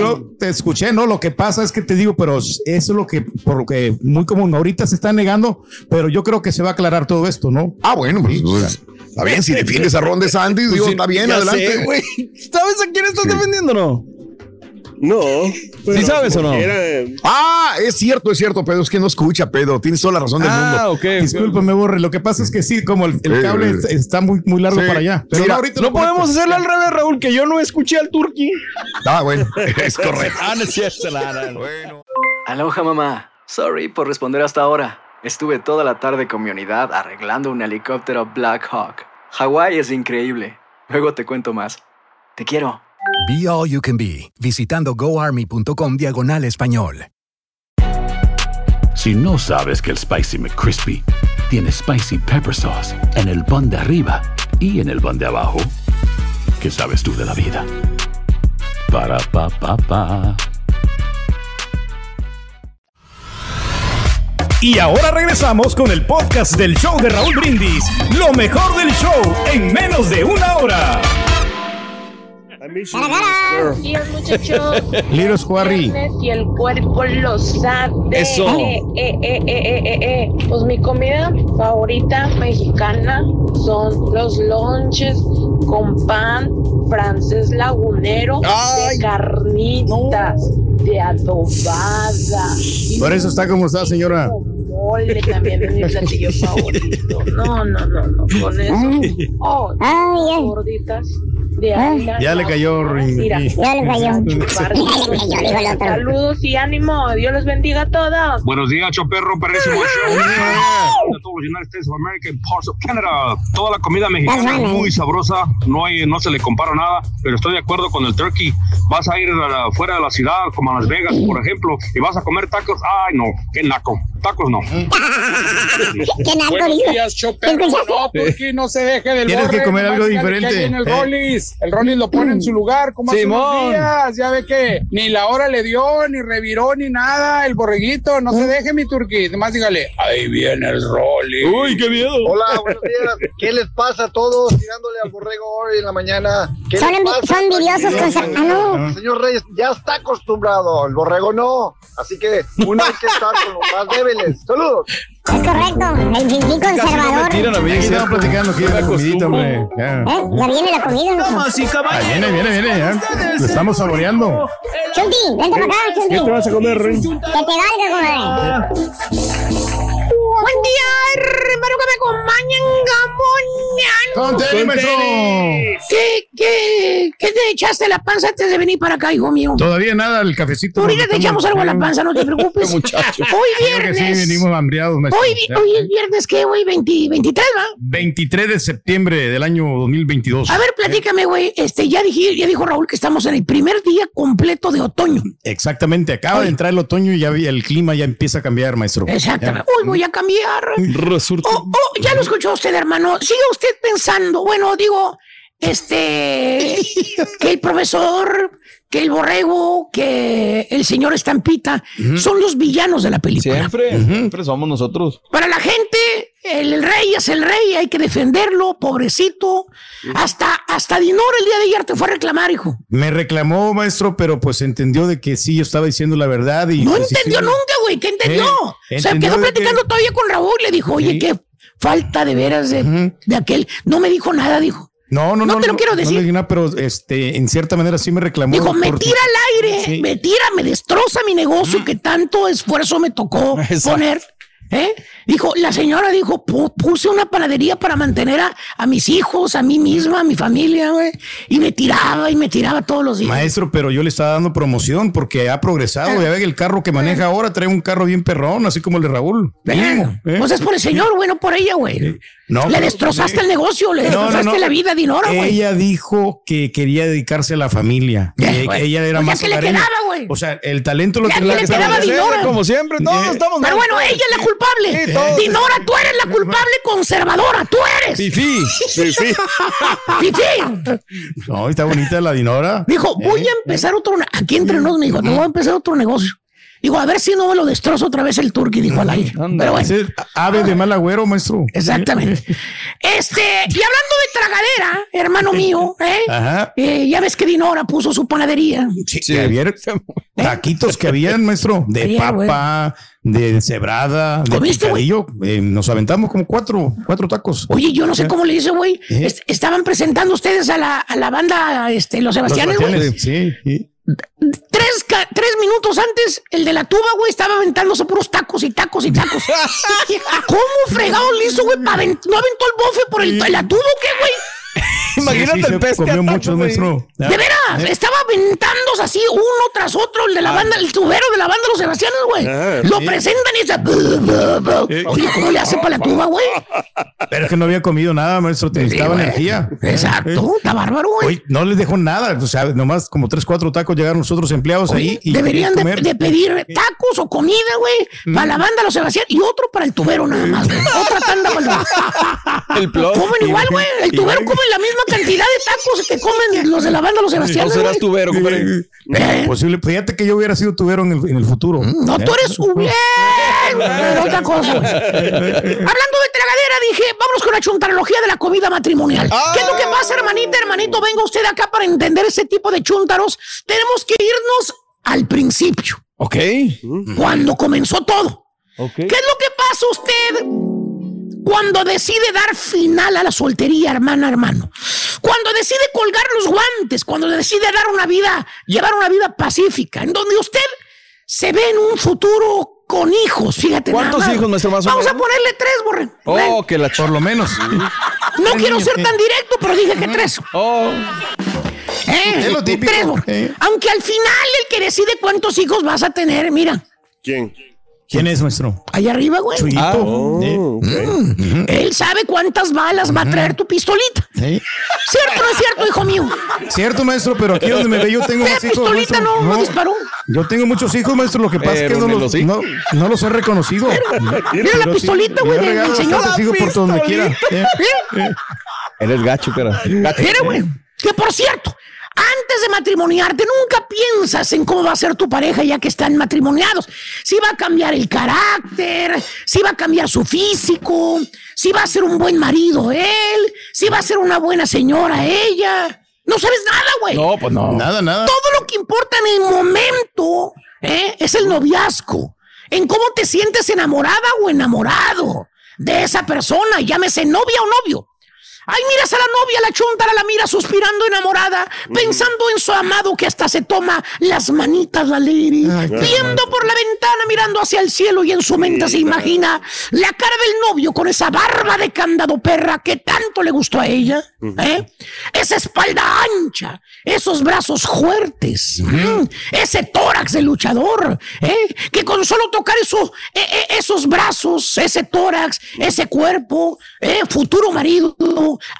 No, te escuché, no, lo que pasa es que te digo, pero eso es lo que, por lo que muy común, ahorita se está negando, pero yo creo que se va a aclarar todo esto, ¿no? Ah, bueno, pues, pues, está bien, si defiendes a Ron DeSantis, Pues digo, sí, está bien, adelante. sé, güey. ¿Sabes a quién estás defendiendo o no? ¿Sí sabes o no? Ah, es cierto, es cierto, Pedro, es que no escucha, Pedro, tienes toda la razón del Ah, mundo. Discúlpame, Borre. Lo que pasa es que sí, como el, cable sí. está- está muy, muy largo Sí. para allá. Pero Mira, no, ahorita No podemos hacerlo al revés, Raúl, que yo no escuché al turqui. Ah, bueno, es correcto. ah, no es cierto, la- la- Aloha mamá. Sorry por responder hasta ahora. Estuve toda la tarde con mi unidad arreglando un helicóptero Black Hawk. Hawái es increíble. Luego te cuento más. Te quiero. Be All You Can Be, visitando goarmy.com diagonal español. Si no sabes que el Spicy McCrispy tiene Spicy Pepper Sauce en el pan de arriba y en el pan de abajo, ¿qué sabes tú de la vida? Para, pa, pa, pa. Y ahora regresamos con el podcast del show de Raúl Brindis. Lo mejor del show en menos de una hora. Buenos días, muchachos. Little Squarry. Y el cuerpo lo sabe. Eso. Eh, eh, eh, eh, eh, eh, eh. Pues mi comida favorita mexicana son los lonches con pan francés lagunero de carnitas, de adobada. Por eso está como está, señora. mole también es mi platillo favorito. No, no, no, no. Con eso. Oh, gorditas de harina. Ya le cayó, Mira, ya cayó. Y ánimo. Dios los bendiga a todos. Buenos días, Choperro, perrísimo United States of America and parts of Canada. Toda la comida mexicana es muy sabrosa, no hay, no se le compara nada, pero estoy de acuerdo con el turkey. Vas a ir a la- fuera de la ciudad, como a Las Vegas, por ejemplo, y vas a comer tacos. Ay, no, qué naco. Tacos no. Buenos días, Choperro. No, Turki, no se deje del Tienes que borre, comer nomás algo que diferente, En el eh. Rollis. El Rollis lo pone en su lugar, como hace unos días. Ya ve que ni la hora le dio, ni reviró, ni nada. El borreguito, no se deje, mi Turki. Nomás dígale, ahí viene el Rollis. Uy, qué miedo. Hola, buenos días. ¿Qué les pasa a todos tirándole al borrego hoy en la mañana? ¿Qué Son les pasa? son envidiosos con ah, no. Señor Reyes, ya está acostumbrado. El borrego no. Así que uno hay que estar con los más débiles. Saludos. Es correcto. El fifí conservador. Aquí estamos platicando aquí de la comidita, hombre. Ya. ¿Eh? Ya viene la comida, mijo. Ahí viene, viene, viene, ya. Lo estamos saboreando. Chunti, vente para acá, Chunti. ¿Qué te vas a comer, Rey? Que te valga, comadre. Buen día, hermano, que me acompañan, Con Terry, maestro. ¿Qué, qué, qué te echaste a la panza antes de venir para acá, hijo mío? Todavía nada, el cafecito. Ahorita te echamos algo a la panza, no te preocupes. Muchacho. Hoy Creo que viernes. sí, venimos hambriados, maestro. Hoy, Ya. hoy es viernes, ¿qué, güey? 20 23, ¿va? 23 de septiembre del año 2022. A ver, platícame, güey. Este, ya, dije, ya dijo Raúl que estamos en el primer día completo de otoño. Exactamente, acaba de entrar el otoño y ya el clima ya empieza a cambiar, maestro. Exactamente. Uy, voy a cambiar. Resulta. Oh, oh, ya lo escuchó usted, hermano. Siga usted pensando. Bueno, digo, este, que el profesor, que el borrego, que el señor Estampita son los villanos de la película. Siempre, siempre somos nosotros. Para la gente, el, rey es el rey, hay que defenderlo, pobrecito. Hasta, hasta Dinora el día de ayer te fue a reclamar, hijo. Me reclamó, maestro, pero pues entendió de que sí, yo estaba diciendo la verdad y... No pues, entendió sí. nunca, güey. ¿Qué entendió? Eh, o sea, entendió quedó que- platicando todavía con Raúl. Le dijo, oye, qué falta de veras de, de aquel. No me dijo nada, dijo. No, no, No no. te lo quiero decir. le nada, pero este, en cierta manera sí me reclamó. Dijo, me tira al aire, Sí. me tira, me destroza mi negocio que tanto esfuerzo me tocó poner. ¿Eh? Dijo, la señora dijo, "Pu- puse una panadería para mantener a, a mis hijos, a mí misma, a mi familia, güey. Y me tiraba y me tiraba todos los días. Maestro, pero yo le estaba dando promoción porque ha progresado. Ya ve que el carro que maneja ahora trae un carro bien perrón, así como el de Raúl. Mínimo, ¿eh? Pues es por el señor, güey, no por ella, güey. No, le destrozaste el negocio, le No, no, destrozaste no. la vida a Dinora, güey. Ella dijo que quería dedicarse a la familia. que güey. ella era Pues ya más que le quedaba, güey. O sea, el talento lo que le que quedaba saber. Dinora. Como siempre, todos Eh, estamos Pero bueno, ella es la culpable. Sí. Dinora, tú eres la culpable conservadora, tú eres. Fifi. Fifi. Fifi. No, está bonita la Dinora. Dijo, voy a empezar otro. Aquí entre nos me dijo, no voy a empezar otro negocio. Digo, a ver si no me lo destrozo otra vez el turqui, dijo al aire. Pero bueno. Ese ave de mal agüero, maestro. Exactamente. Este, y hablando de tragadera, hermano mío, ¿eh? Ajá. Eh, ya ves que Dinora puso su panadería. Sí, que había taquitos que habían, maestro, de Ayer, papa, de cebrada, de ¿Comiste, güey? picadillo. Eh, nos aventamos como cuatro, cuatro tacos. Oye, yo no sé cómo le hice, güey. ¿Eh? Est- Estaban presentando ustedes a la, a la banda, este, Los Sebastianes, güey. Sí, sí. Tres, tres minutos antes, el de la tuba, güey, estaba aventándose puros tacos y tacos y tacos. ¿Cómo fregado le hizo, güey? ¿No aventó el bofe por el, la tuba o qué, güey? Imagínate Sí, sí, el peste. comió mucho. De veras, ¿Eh? estaba aventándose así uno tras otro, el de la banda, el tubero de la banda Los Sebastianes, güey. Ah, Lo sí. presentan y dice. Oye, ¿cómo le hace para la tuba, güey? Pero es que no había comido nada, maestro. Te necesitaba energía. Exacto, está bárbaro, güey. Oye, no les dejó nada. O sea, nomás como tres, cuatro tacos llegaron los otros empleados ahí. Y Deberían de, querían comer. de pedir tacos o comida, güey, para la banda Los Sebastianes y otro para el tubero nada más, güey. Otra tanda para el El plot. Comen igual, güey. El tubero güey. La misma cantidad de tacos que comen los de la banda Los No Sebastianes, serás güey. tubero, compadre. Eh. Posible. Fíjate que yo hubiera sido tubero en el, en el futuro. No, ¿Eh? tú eres un otra cosa. Hablando de tragadera, dije, vámonos con la chuntarología de la comida matrimonial. ¿Qué es lo que pasa, hermanita, hermanito? Venga usted acá para entender ese tipo de chúntaros. Tenemos que irnos al principio, Ok. cuando comenzó todo. Ok. ¿Qué es lo que pasa usted cuando decide dar final a la soltería, hermana, hermano? Cuando decide colgar los guantes, cuando decide dar una vida, llevar una vida pacífica, en donde usted se ve en un futuro con hijos, fíjate. nada ¿Cuántos más. hijos, maestro, más o Vamos a ponerle tres, borre. Oh, que la Por lo menos. No quiero ser tan directo, pero dije que tres. Oh. ¿Eh? Es lo típico. Tres. Eh. Aunque al final el que decide cuántos hijos vas a tener, mira, ¿Quién? ¿Quién es, maestro? allá arriba, güey. Chuyito. Ah, ¿Eh? Mm. Él sabe cuántas balas va a traer tu pistolita. ¿Sí? ¿Cierto no es cierto, hijo mío? Cierto, maestro, pero aquí donde me ve yo tengo La más hijos. pistolita no, no disparó. Yo tengo muchos hijos, maestro. Lo que pasa es que Pero no me los, no, no los he reconocido. Mira la Pero pistolita, güey, del señor. hijos por donde quiera. ¿eh? Eres gacho, cara. Gacho. mira, güey. Que por cierto, Antes de matrimoniarte, nunca piensas en cómo va a ser tu pareja ya que están matrimoniados. Si va a cambiar el carácter, si va a cambiar su físico, si va a ser un buen marido él, si va a ser una buena señora ella. No sabes nada, güey. No, pues no. Nada, nada. Todo lo que importa en el momento ¿eh? es el noviazgo. En cómo te sientes enamorada o enamorado de esa persona, llámese novia o novio. Ay, miras a la novia, la chuntara la mira suspirando enamorada, pensando en su amado que hasta se toma las manitas la viendo por la ventana, mirando hacia el cielo y en su mente se imagina la cara del novio con esa barba de candado perra que tanto le gustó a ella, ¿eh? esa espalda ancha, esos brazos fuertes, mm, ese tórax de luchador, ¿eh? que con solo tocar eso, eh, eh, esos brazos, ese tórax, ese cuerpo, ¿eh? futuro marido,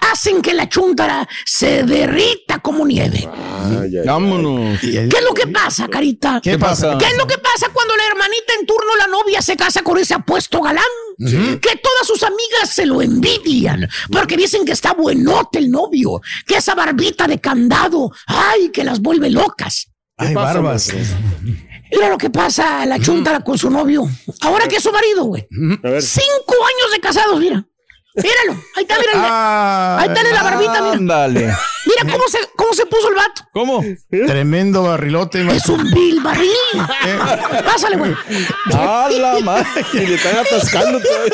hacen que la chuntara se derrita como nieve. Vámonos. ¿Qué es lo que pasa, carita? ¿Qué pasa? ¿Qué es lo que pasa cuando la hermanita en turno, la novia, se casa con ese apuesto galán? Que todas sus amigas se lo envidian porque dicen que está buenote el novio, que esa barbita de candado, ay, que las vuelve locas. Ay, barbas. Mira lo que pasa a la chuntara con su novio. Ahora que es su marido, güey. Cinco años de casados, mira. Míralo, ahí está, mira. Ah, ahí está la barbita, mira. Ándale. Mira cómo se, cómo se puso el vato. ¿Cómo? Tremendo barrilote. Es maestro. un vil barril. Pásale, güey. ¡A la madre! Y le están atascando todavía.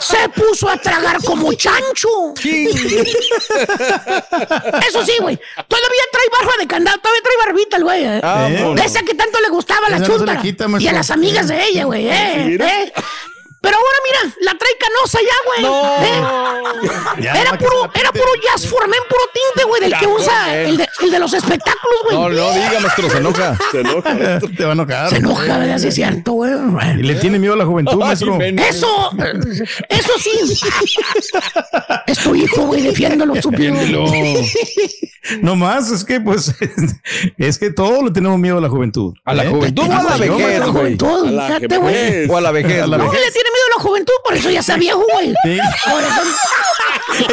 Se puso a tragar como chancho. Eso sí, güey. Todavía trae barba de candado, todavía trae barbita el güey. ¿eh? Ah, bueno. Esa que tanto le gustaba a la no quita, y a las amigas de ella, güey. ¿eh? Pero ahora mira, la trae canosa ya, güey. ¿eh? Ya, Era puro, era puro jazz formé en puro tinte, güey, del que usa, el de, el de los espectáculos, güey. No, no diga, maestro, se enoja. Se enoja. Te va a enojar. Se enoja, ¿verdad? Sí es cierto, güey. Y le tiene miedo a la juventud, maestro. Eso, eso sí. Es tu hijo, güey, defiéndolo, estúpido. No más, es que pues es que todos le tenemos miedo a la juventud. ¿A la ¿Eh? juventud o a la vejez, güey? juventud, A la fíjate, güey. vejez. O a la vejez, A la No, güey. le tiene miedo a la juventud, por eso ya está viejo, güey. Sí. Por eso-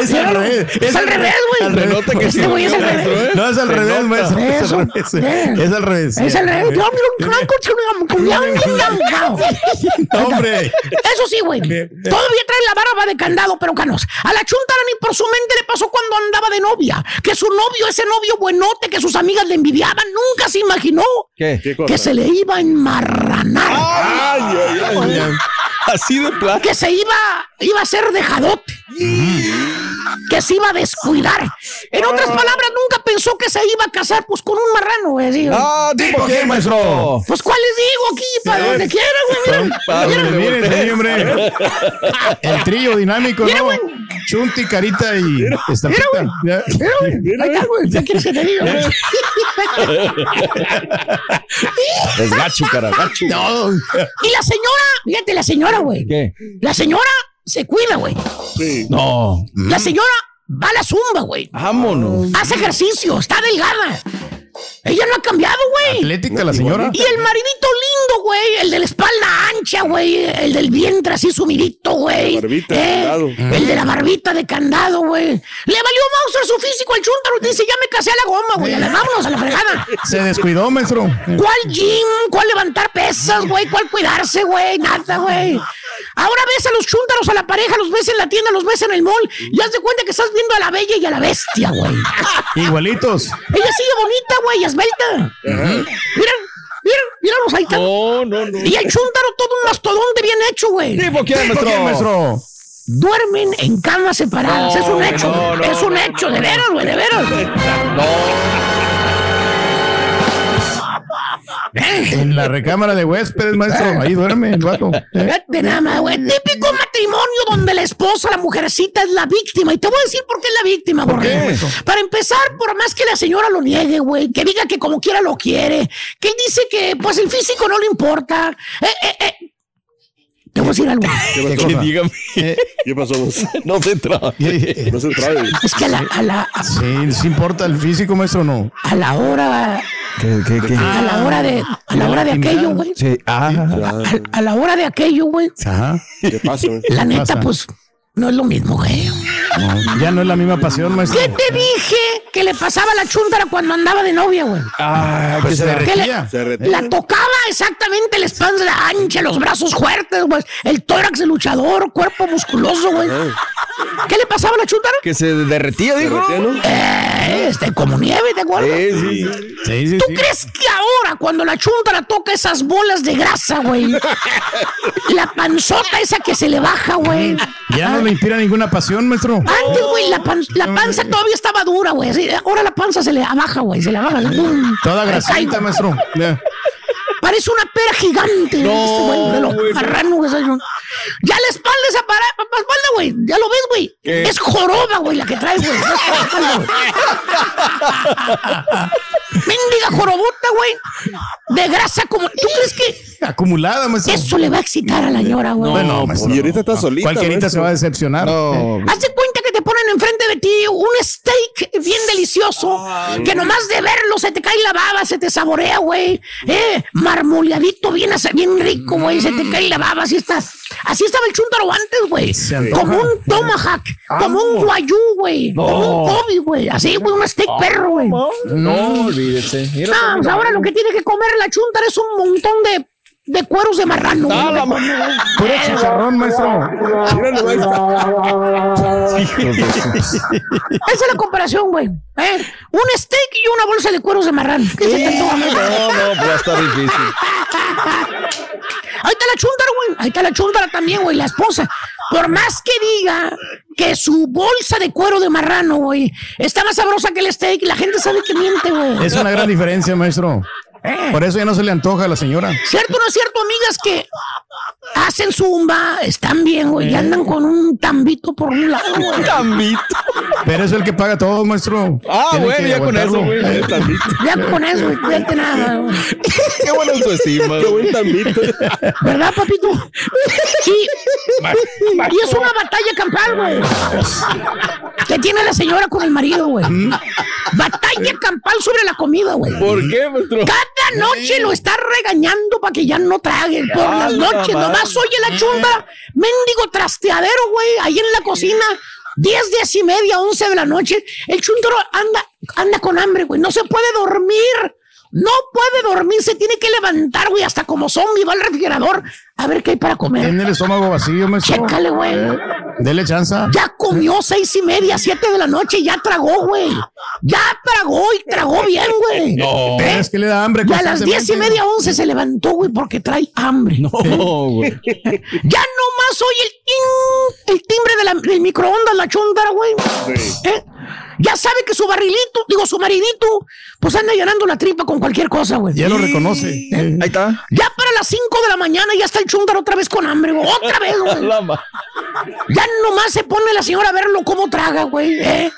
Es al revés. Es al revés, güey. al revés. Que Este güey es al revés. No, es al revés, maestro. Es al revés. Es al revés. Es al revés. Yo hablo un hombre. Eso sí, güey. Todavía trae la barba de candado, pero canos. A la chuntara ni por su mente le pasó cuando andaba de novia. Que su novio, ese novio buenote que sus amigas le envidiaban, nunca se imaginó ¿Qué? ¿Qué cosa? que se le iba a enmarranar. Ay, ay, ay. Así de plano. que se iba, iba a ser dejadote. Que se iba a descuidar. En otras palabras, nunca pensó que se iba a casar pues con un marrano, güey. güey. Ah, ¿tipo qué, maestro? Pues cuál les digo aquí, para donde quiera, güey. Mira, Pa' mira, donde Miren, hombre. El trío dinámico, Mira, ¿no? güey. Chunti, carita y Mira, estampita. güey. Mira, güey. Ahí está, güey. ¿Qué quieres que te diga? güey? Es gacho, cara, gacho. No. Y la señora, fíjate, la señora, güey. ¿Qué? La señora se cuida, güey. Sí. No. La señora va a la zumba, güey. Vámonos. Hace ejercicio, está delgada. Ella no ha cambiado, güey. Atlética la señora. Y el maridito lindo, güey, el de la espalda ancha, güey, el del vientre así sumidito, güey. La barbita de candado. El de la barbita de candado, güey. Le valió Mauser su físico al chúntaro y dice, ya me casé a la goma, güey. Vámonos a la fregada. Se descuidó, maestro. ¿Cuál gym? ¿Cuál levantar pesas, güey? ¿Cuál cuidarse, güey? Nada, güey. Ahora ves a los chúntaros, a la pareja, los ves en la tienda, los ves en el mall y haz de cuenta que estás viendo a la bella y a la bestia, güey. Igualitos. Ella sigue bonita, güey, esbelta. Mira, mira, míralos, ahí. No, no, no. Y el chúntaro todo un mastodonte bien hecho, güey. ¿Tipo ¿Por maestro? Duermen en camas separadas. No, es un hecho, no, güey. no, es un no, hecho, no, de no. veras, güey, de veras. En la recámara de huéspedes, maestro. Ahí duerme el vato. ¿Eh? Fíjate nada más, güey. Típico matrimonio donde la esposa, la mujercita, es la víctima. Y te voy a decir por qué es la víctima, ¿Por qué? Para empezar, por más que la señora lo niegue, güey, que diga que como quiera lo quiere, que él dice que pues el físico no le importa. Eh, eh, eh. Te voy a decir algo. ¿Qué ¿Qué? Dígame. ¿Qué pasó? No se trae. No se trae. Es que a la, a la, Sí, ¿sí importa el físico, maestro o no? a la hora, ¿Qué, qué, qué? a la hora de, a la hora de aquello, güey. Sí. Ah, A, a la hora de aquello, güey. Ajá. ¿Qué pasa? La neta, pasa? pues, no es lo mismo, güey. Ya no es la misma pasión, maestro. ¿Qué te dije que le pasaba a la chuntara cuando andaba de novia, güey? Ah, Pues que se Que le- derretía. La tocaba exactamente la espalda ancha, los brazos fuertes, güey. El tórax de luchador, cuerpo musculoso, güey. ¿Qué le pasaba a la chuntara? Que se derretía, dijo. Eh, este, como nieve, ¿te acuerdas? Sí, sí. ¿Tú crees que ahora, cuando la chuntara toca esas bolas de grasa, güey, la panzota esa que se le baja, güey? Ya no le inspira ninguna pasión, maestro. Antes, güey, la, pan- la panza todavía estaba dura, güey. Ahora la panza se le abaja, güey. Se le abaja. ¡pum! Toda Me grasita, maestro. Ya. Parece una pera gigante. No, este, güey, de lo güey. marrano que soy yo. Ya la espalda esa para, pa- pa- espalda, güey. Ya lo ves, güey. ¿Qué? Es joroba, güey, la que traes, güey. No. Mendiga jorobota, güey. De grasa como. ¿Tú crees que Acumulada, maestro. eso le va a excitar a la señora, güey? Bueno, maestro. Y ahorita está solita. Cualquierita se va a decepcionar. Haz de cuenta te ponen enfrente de ti un steak bien delicioso, que nomás de verlo se te cae la baba, se te saborea, güey. Eh, marmoleadito, bien, bien rico, güey, se te cae la baba, así está. Así estaba el chúntaro antes, güey. Como un tomahawk, como un guayú, güey. Como un Kobe, güey. Así, güey, un steak perro, güey. No, olvídese. Mira, Ah, pues ahora lo que tiene que comer la chúntara es un montón de, de cueros de marrano. güey. Ah, la ma- Puro chicharrón, maestro. Esa es la comparación, güey. ¿eh? Un steak y una bolsa de cueros de marrano. ¿Qué se te antoja, güey? No, no, pues estar difícil. Ahí está la chúndara, güey. Ahí está la chúndara también, güey, la esposa. Por más que diga que su bolsa de cuero de marrano, güey, está más sabrosa que el steak, la gente sabe que miente, güey. Es una gran diferencia, maestro. Por eso ya no se le antoja a la señora. ¿Cierto o no es cierto, amigas, que hacen zumba, están bien, güey, y andan con un tambito por un lado, güey? Tambito. Pero es el que paga todo, maestro. Ah, que ya con eso, güey. Eh. Ya con eso, güey, cuídate nada, güey. Qué buena autoestima. Qué buen tambito. ¿Verdad, papito? Y, y es una batalla campal, güey. Que tiene la señora con el marido, güey. Batalla campal sobre la comida, güey. ¿Por qué, maestro? Cada noche lo está regañando para que ya no trague. Por las la noches, nomás oye la chunda. Mendigo trasteadero, güey, ahí en la cocina. 10, 10 y media, 11 de la noche. El chúndaro anda, anda con hambre, güey. No se puede dormir. No puede dormir, se tiene que levantar, güey, hasta como zombie, va al refrigerador a ver qué hay para comer. Tiene el estómago vacío, maestro. Chécale, güey. Eh, Dele chanza. Ya comió seis y media, siete de la noche, ya tragó, güey. Ya tragó y tragó bien, güey. No. ¿Eh? Es que le da hambre Y a las diez y media, once se levantó, güey, porque trae hambre. No, güey. Ya nomás oye el, el timbre de la- del microondas, la chondara, güey. ¿Eh? Ya sabe que su barrilito, digo, su maridito, pues anda llenando la tripa con cualquier cosa, güey. Ya lo reconoce. Eh, Ahí está. Ya para las 5 de la mañana ya está el chúndaro otra vez con hambre, güey. Otra vez, güey. Ya nomás se pone la señora a verlo cómo traga, güey. ¿eh?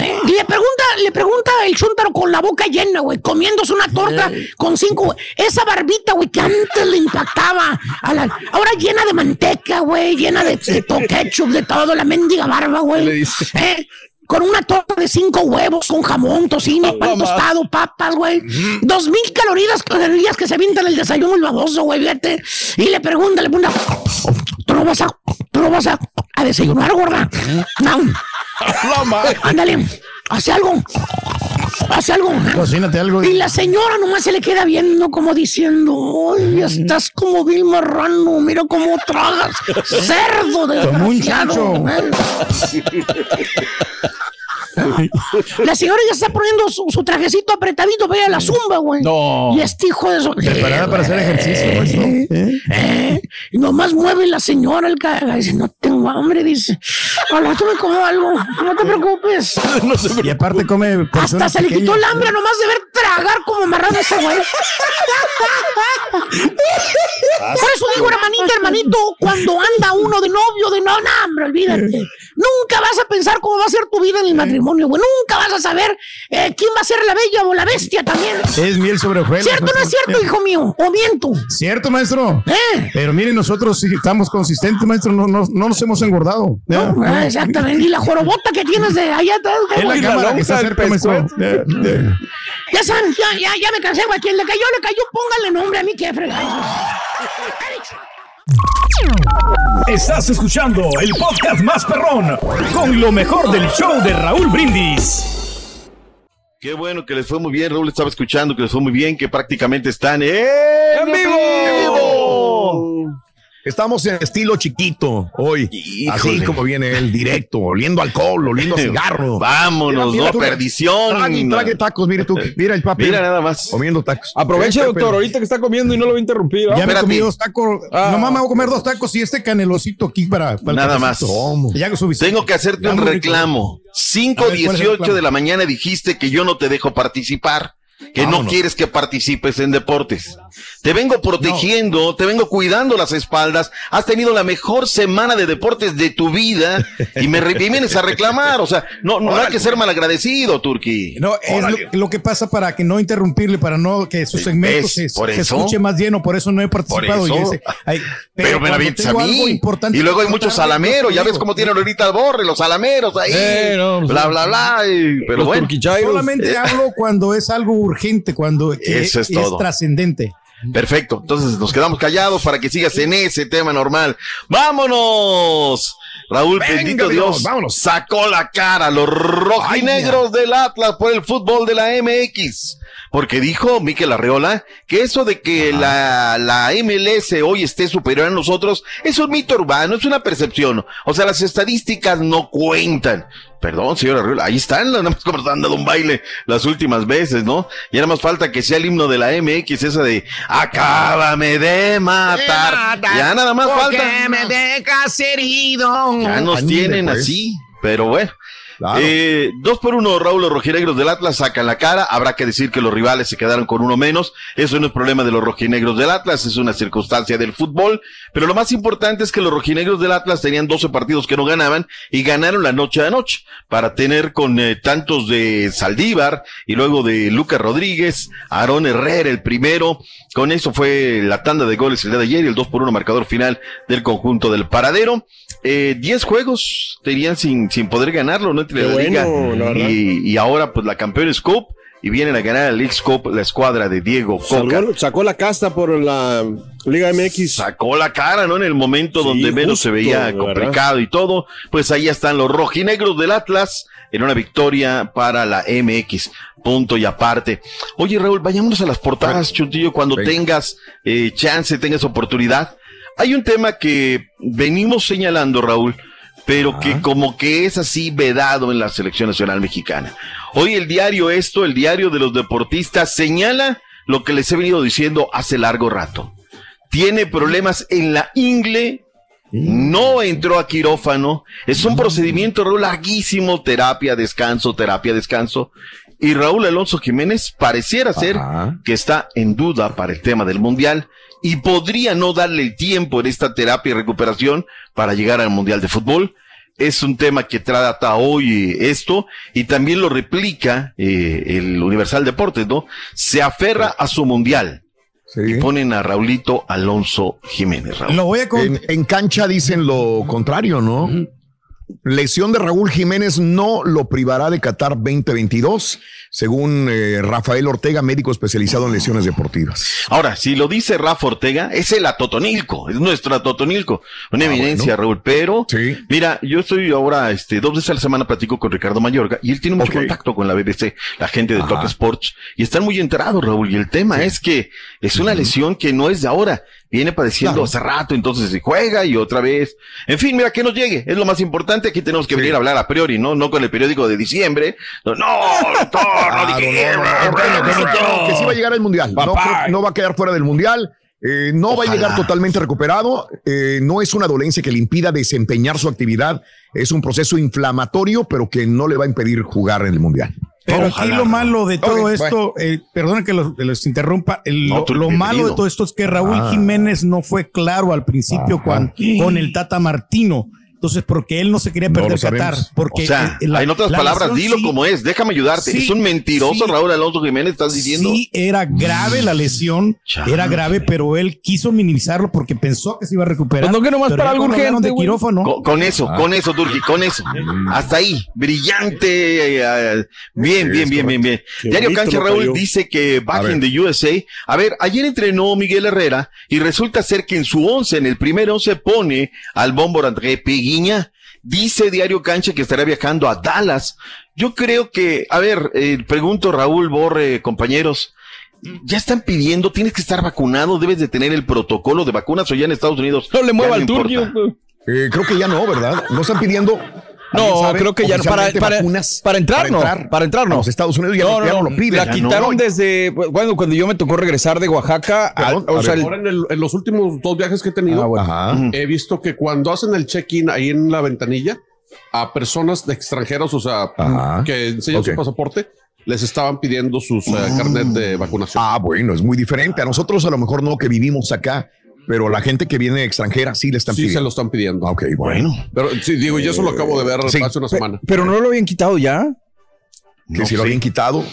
¿Eh? Y le pregunta, le pregunta el chúntaro con la boca llena, güey, comiéndose una torta con cinco, güey. Esa barbita, güey, que antes le impactaba. a la- ahora llena de manteca, güey, llena de, de to- ketchup, de todo, la mendiga barba, ¿Qué le güey. ¿Eh? Con una torta de cinco huevos, con jamón, tocino, pan tostado, papas, güey. Dos mil calorías, calorías que se avientan el desayuno el baboso, güey, fíjate. Y le pregunta, le pregunta, ¿tú no vas a, tú no vas a, a desayunar, gorda? No. La madre. Ándale, hace algo. Hace algo. Cocínate algo. Y la señora nomás se le queda viendo como diciendo, ay, estás como vil marrano, mira cómo tragas, cerdo de Como un chancho. La señora ya está poniendo su, su trajecito apretadito, vea la zumba, güey. No. Y este hijo de eso. Preparada para hacer ejercicio, maestro. ¿Eh? Eh, y nomás mueve la señora el caga. Dice, no tengo hambre, dice. Al rato me como algo, no te preocupes. No se Y aparte come Hasta se le quitó pequeñas. el hambre nomás de ver tragar como marrano ese güey. Por eso digo, hermanita, hermanito, cuando anda uno de novio, de no, no, hombre, olvídate. Nunca vas a pensar cómo va a ser tu vida en el matrimonio, güey. Nunca vas a saber eh, quién va a ser la bella o la bestia también. Es miel sobre hojuelas. ¿Cierto o no es cierto, hijo mío? ¿O miento? Cierto, maestro. ¿Eh? Pero miren, nosotros sí estamos consistentes, maestro. No, no, no nos hemos engordado. ¿Ya? Ah, exactamente. Y la jorobota que tienes de allá atrás, Es la cámara que está cerca, maestro. pescuezo. Ya, saben, ya, ya, ya me cansé, güey. Quien le cayó, le cayó. Póngale nombre a mí, que fregado. Estás escuchando el podcast más perrón con lo mejor del show de Raúl Brindis. Qué bueno que les fue muy bien, Raúl estaba escuchando que les fue muy bien, que prácticamente están en, vivo. Estamos en estilo chiquito hoy. Así como viene él, directo, oliendo alcohol, oliendo cigarro. Vámonos, no, tú, perdición. Trague, trague tacos, mire tú. Mira el papi. Mira nada más. Comiendo tacos. Aproveche, doctor, Pepe. ahorita que está comiendo y no lo voy a interrumpir. ¿ah? Ya me comí dos tacos. Nomás me voy a comer dos tacos y este canelosito aquí para, Nada más. Ya. Tengo que hacerte Ya un reclamo. A ver, ¿cuál es el 5.18 reclamo? de la mañana dijiste que yo no te dejo participar, que no quieres que participes en deportes. Te vengo protegiendo, te vengo cuidando las espaldas. Has tenido la mejor semana de deportes de tu vida y me y vienes a reclamar. O sea, no, no hay que ser malagradecido, Turki. No, es lo, lo que pasa para que no interrumpirle, para no que su segmento se, Por se escuche más lleno, por eso no he Por participado. eso. y ese- ay, Pero, me la a mí. importante Y luego hay muchos salameros. yo Ya ves cómo tienen ahorita el borre, los salameros ahí. Eh, no, pues, bla, bla, bla. y- pero Los bueno. Solamente Eh. hablo cuando es algo urgente, cuando que Eso es trascendente. Perfecto. Entonces nos quedamos callados para que sigas en ese tema normal. ¡Vámonos! Raúl, Venga, bendito Dios, Dios, vámonos. sacó la cara los rojinegros del Atlas por el fútbol de la MX. Porque dijo Miquel Arreola que eso de que la, la MLS hoy esté superior a nosotros es un mito urbano, es una percepción. O sea, las estadísticas no cuentan. Perdón, señor Arreola, ahí están, nada más como están dando un baile las últimas veces, ¿no? Y nada más falta que sea el himno de la MX, esa de Acábame de matar. Ya nada más falta. me dejas herido. Ya nos Ándale, tienen pues. así, pero bueno. Eh, dos por uno, Raúl, los rojinegros del Atlas sacan la cara. Habrá que decir que los rivales se quedaron con uno menos. Eso no es problema de los rojinegros del Atlas, es una circunstancia del fútbol. Pero lo más importante es que los rojinegros del Atlas tenían 12 partidos que no ganaban y ganaron la noche a noche para tener con eh, tantos de Saldívar y luego de Lucas Rodríguez, Aarón Herrera el primero. Con eso fue la tanda de goles el día de ayer y el 2 por 1 marcador final del conjunto del paradero. Eh, 10 juegos tenían sin, sin poder ganarlo, ¿no? Entre la liga la y, y ahora pues la Campeones Cup y vienen a ganar el League Cup la escuadra de Diego Coca. Sacó, sacó la casta por la Liga MX. Sacó la cara, ¿no? En el momento Sí, donde menos se veía ¿verdad? complicado y todo, pues ahí están los rojinegros del Atlas en una victoria para la MX. Punto y aparte. Oye, Raúl, vayámonos a las portadas, Chutillo, cuando Venga. tengas eh, chance, tengas oportunidad. Hay un tema que venimos señalando, Raúl, pero que como que es así vedado en la selección nacional mexicana. Hoy el diario esto, el diario de los deportistas, señala lo que les he venido diciendo hace largo rato. Tiene problemas en la ingle, no entró a quirófano, es un procedimiento Raúl, larguísimo, terapia, descanso, terapia, descanso. Y Raúl Alonso Jiménez pareciera ser que está en duda para el tema del Mundial y podría no darle el tiempo en esta terapia y recuperación para llegar al Mundial de Fútbol. Es un tema que trata hoy esto y también lo replica eh, el Universal Deportes, ¿no? Se aferra a su Mundial. Y ponen a Raulito Alonso Jiménez. Raúl. Lo voy a con- En, en cancha dicen lo contrario, ¿no? Lesión de Raúl Jiménez no lo privará de Qatar 2022, según eh, Rafael Ortega, médico especializado en lesiones deportivas. Ahora, si lo dice Rafa Ortega, es el Atotonilco, es nuestro Atotonilco, una eminencia, Raúl. Pero, mira, yo estoy ahora, este, dos veces a la semana platico con Ricardo Mayorga y él tiene mucho contacto con la BBC, la gente de Talk Sports, y están muy enterados, Raúl. Y el tema es que es una lesión que no es de ahora, viene padeciendo hace rato, entonces se juega y otra vez. En fin, mira, que nos llegue, es lo más importante. Aquí tenemos que venir a hablar a priori, ¿no? No con el periódico de diciembre. No, no, doctor, no dije, que, sí- va a llegar al mundial. No, va a quedar fuera del mundial. eh, no va a llegar totalmente recuperado. eh, no es una dolencia que le impida desempeñar su actividad. Es un proceso inflamatorio, pero que no le va a impedir jugar en el mundial. Pero aquí lo malo de todo esto, eh, perdona que los, los interrumpa, el- No, lo, malo de todo esto es que Raúl Ah. Jiménez no fue claro al principio cuan- con el Tata Martino Entonces, porque él no se quería No perder sabemos. Qatar. Porque o sea, eh, la- en otras la palabras, lesión dilo sí- como es, déjame ayudarte. Sí, es un mentiroso sí. Raúl Alonso Jiménez, estás diciendo. Sí, era grave la lesión, era grave, pero él quiso minimizarlo porque pensó que se iba a recuperar. Pues no, que nomás Pero para algo urgente, de quirófano. Con, con eso, Ah. con eso, Turki, con eso. Hasta ahí, brillante. eh, eh, bien, bien, bien, bien, bien. Qué Diario Cancha Raúl dice que back in the USA. A ver, ayer entrenó Miguel Herrera y resulta ser que en su once, en el primer once, pone al bombo André Dice Diario Cancha que estará viajando a Dallas. Yo creo que, a ver, eh, pregunto Raúl Borre, compañeros. Ya están pidiendo, tienes que estar vacunado, debes de tener el protocolo de vacunas o ya en Estados Unidos. No le mueva al turbio. Eh, creo que ya no, ¿verdad? No están pidiendo. ¿Alguien No, sabe? creo que ya para, para, vacunas para entrar, no. Para entrar, no. A los Estados Unidos ya no, ya no lo piden. La quitaron no. desde, bueno, cuando yo me tocó regresar de Oaxaca. al- o sea, el- Ahora en, el- en los últimos dos viajes que he tenido, Ah, bueno. He visto que cuando hacen el check-in ahí en la ventanilla, a personas de extranjeros, o sea, que enseñan su pasaporte, les estaban pidiendo sus eh, carnet de vacunación. Ah, bueno, es muy diferente. A nosotros a lo mejor no que vivimos acá, pero la gente que viene extranjera sí le están Sí, pidiendo. se lo están pidiendo. Ok, bueno. Pero sí, digo, y eso lo acabo de ver Sí. hace una semana. pero no lo habían quitado ya. Que No si lo habían quitado.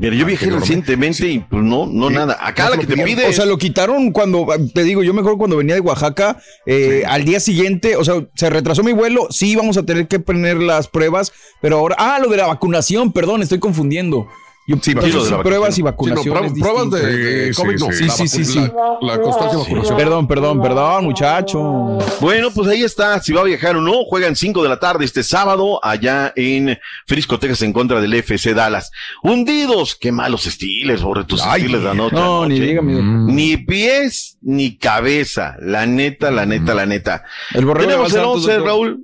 Pero yo viajé no lo- recientemente y pues no, no Sí. nada. Acá No la que te pide O sea, lo quitaron cuando, te digo, yo mejor cuando venía de Oaxaca, eh, al día siguiente, o sea, se retrasó mi vuelo, sí íbamos a tener que poner las pruebas, pero ahora, ah, lo de la vacunación, perdón, estoy confundiendo. Yo, Sí, de la pruebas y Sí, no, vacunaciones. pruebas- pruebas de, Sí, COVID, no. sí, sí. La Sí, sí, sí, La, la constancia de vacunación. Perdón, perdón, perdón, muchacho. Bueno, pues ahí está, si va a viajar o no, juegan 5 de la tarde este sábado allá en Frisco, Texas en contra del FC Dallas. Hundidos, qué malos estiles, sobre tus Ay, estiles de anoche. no, ni dígame. Ni pies, ni cabeza, la neta, la neta, la neta. El borrego Tenemos de el Santos, 11, doctor.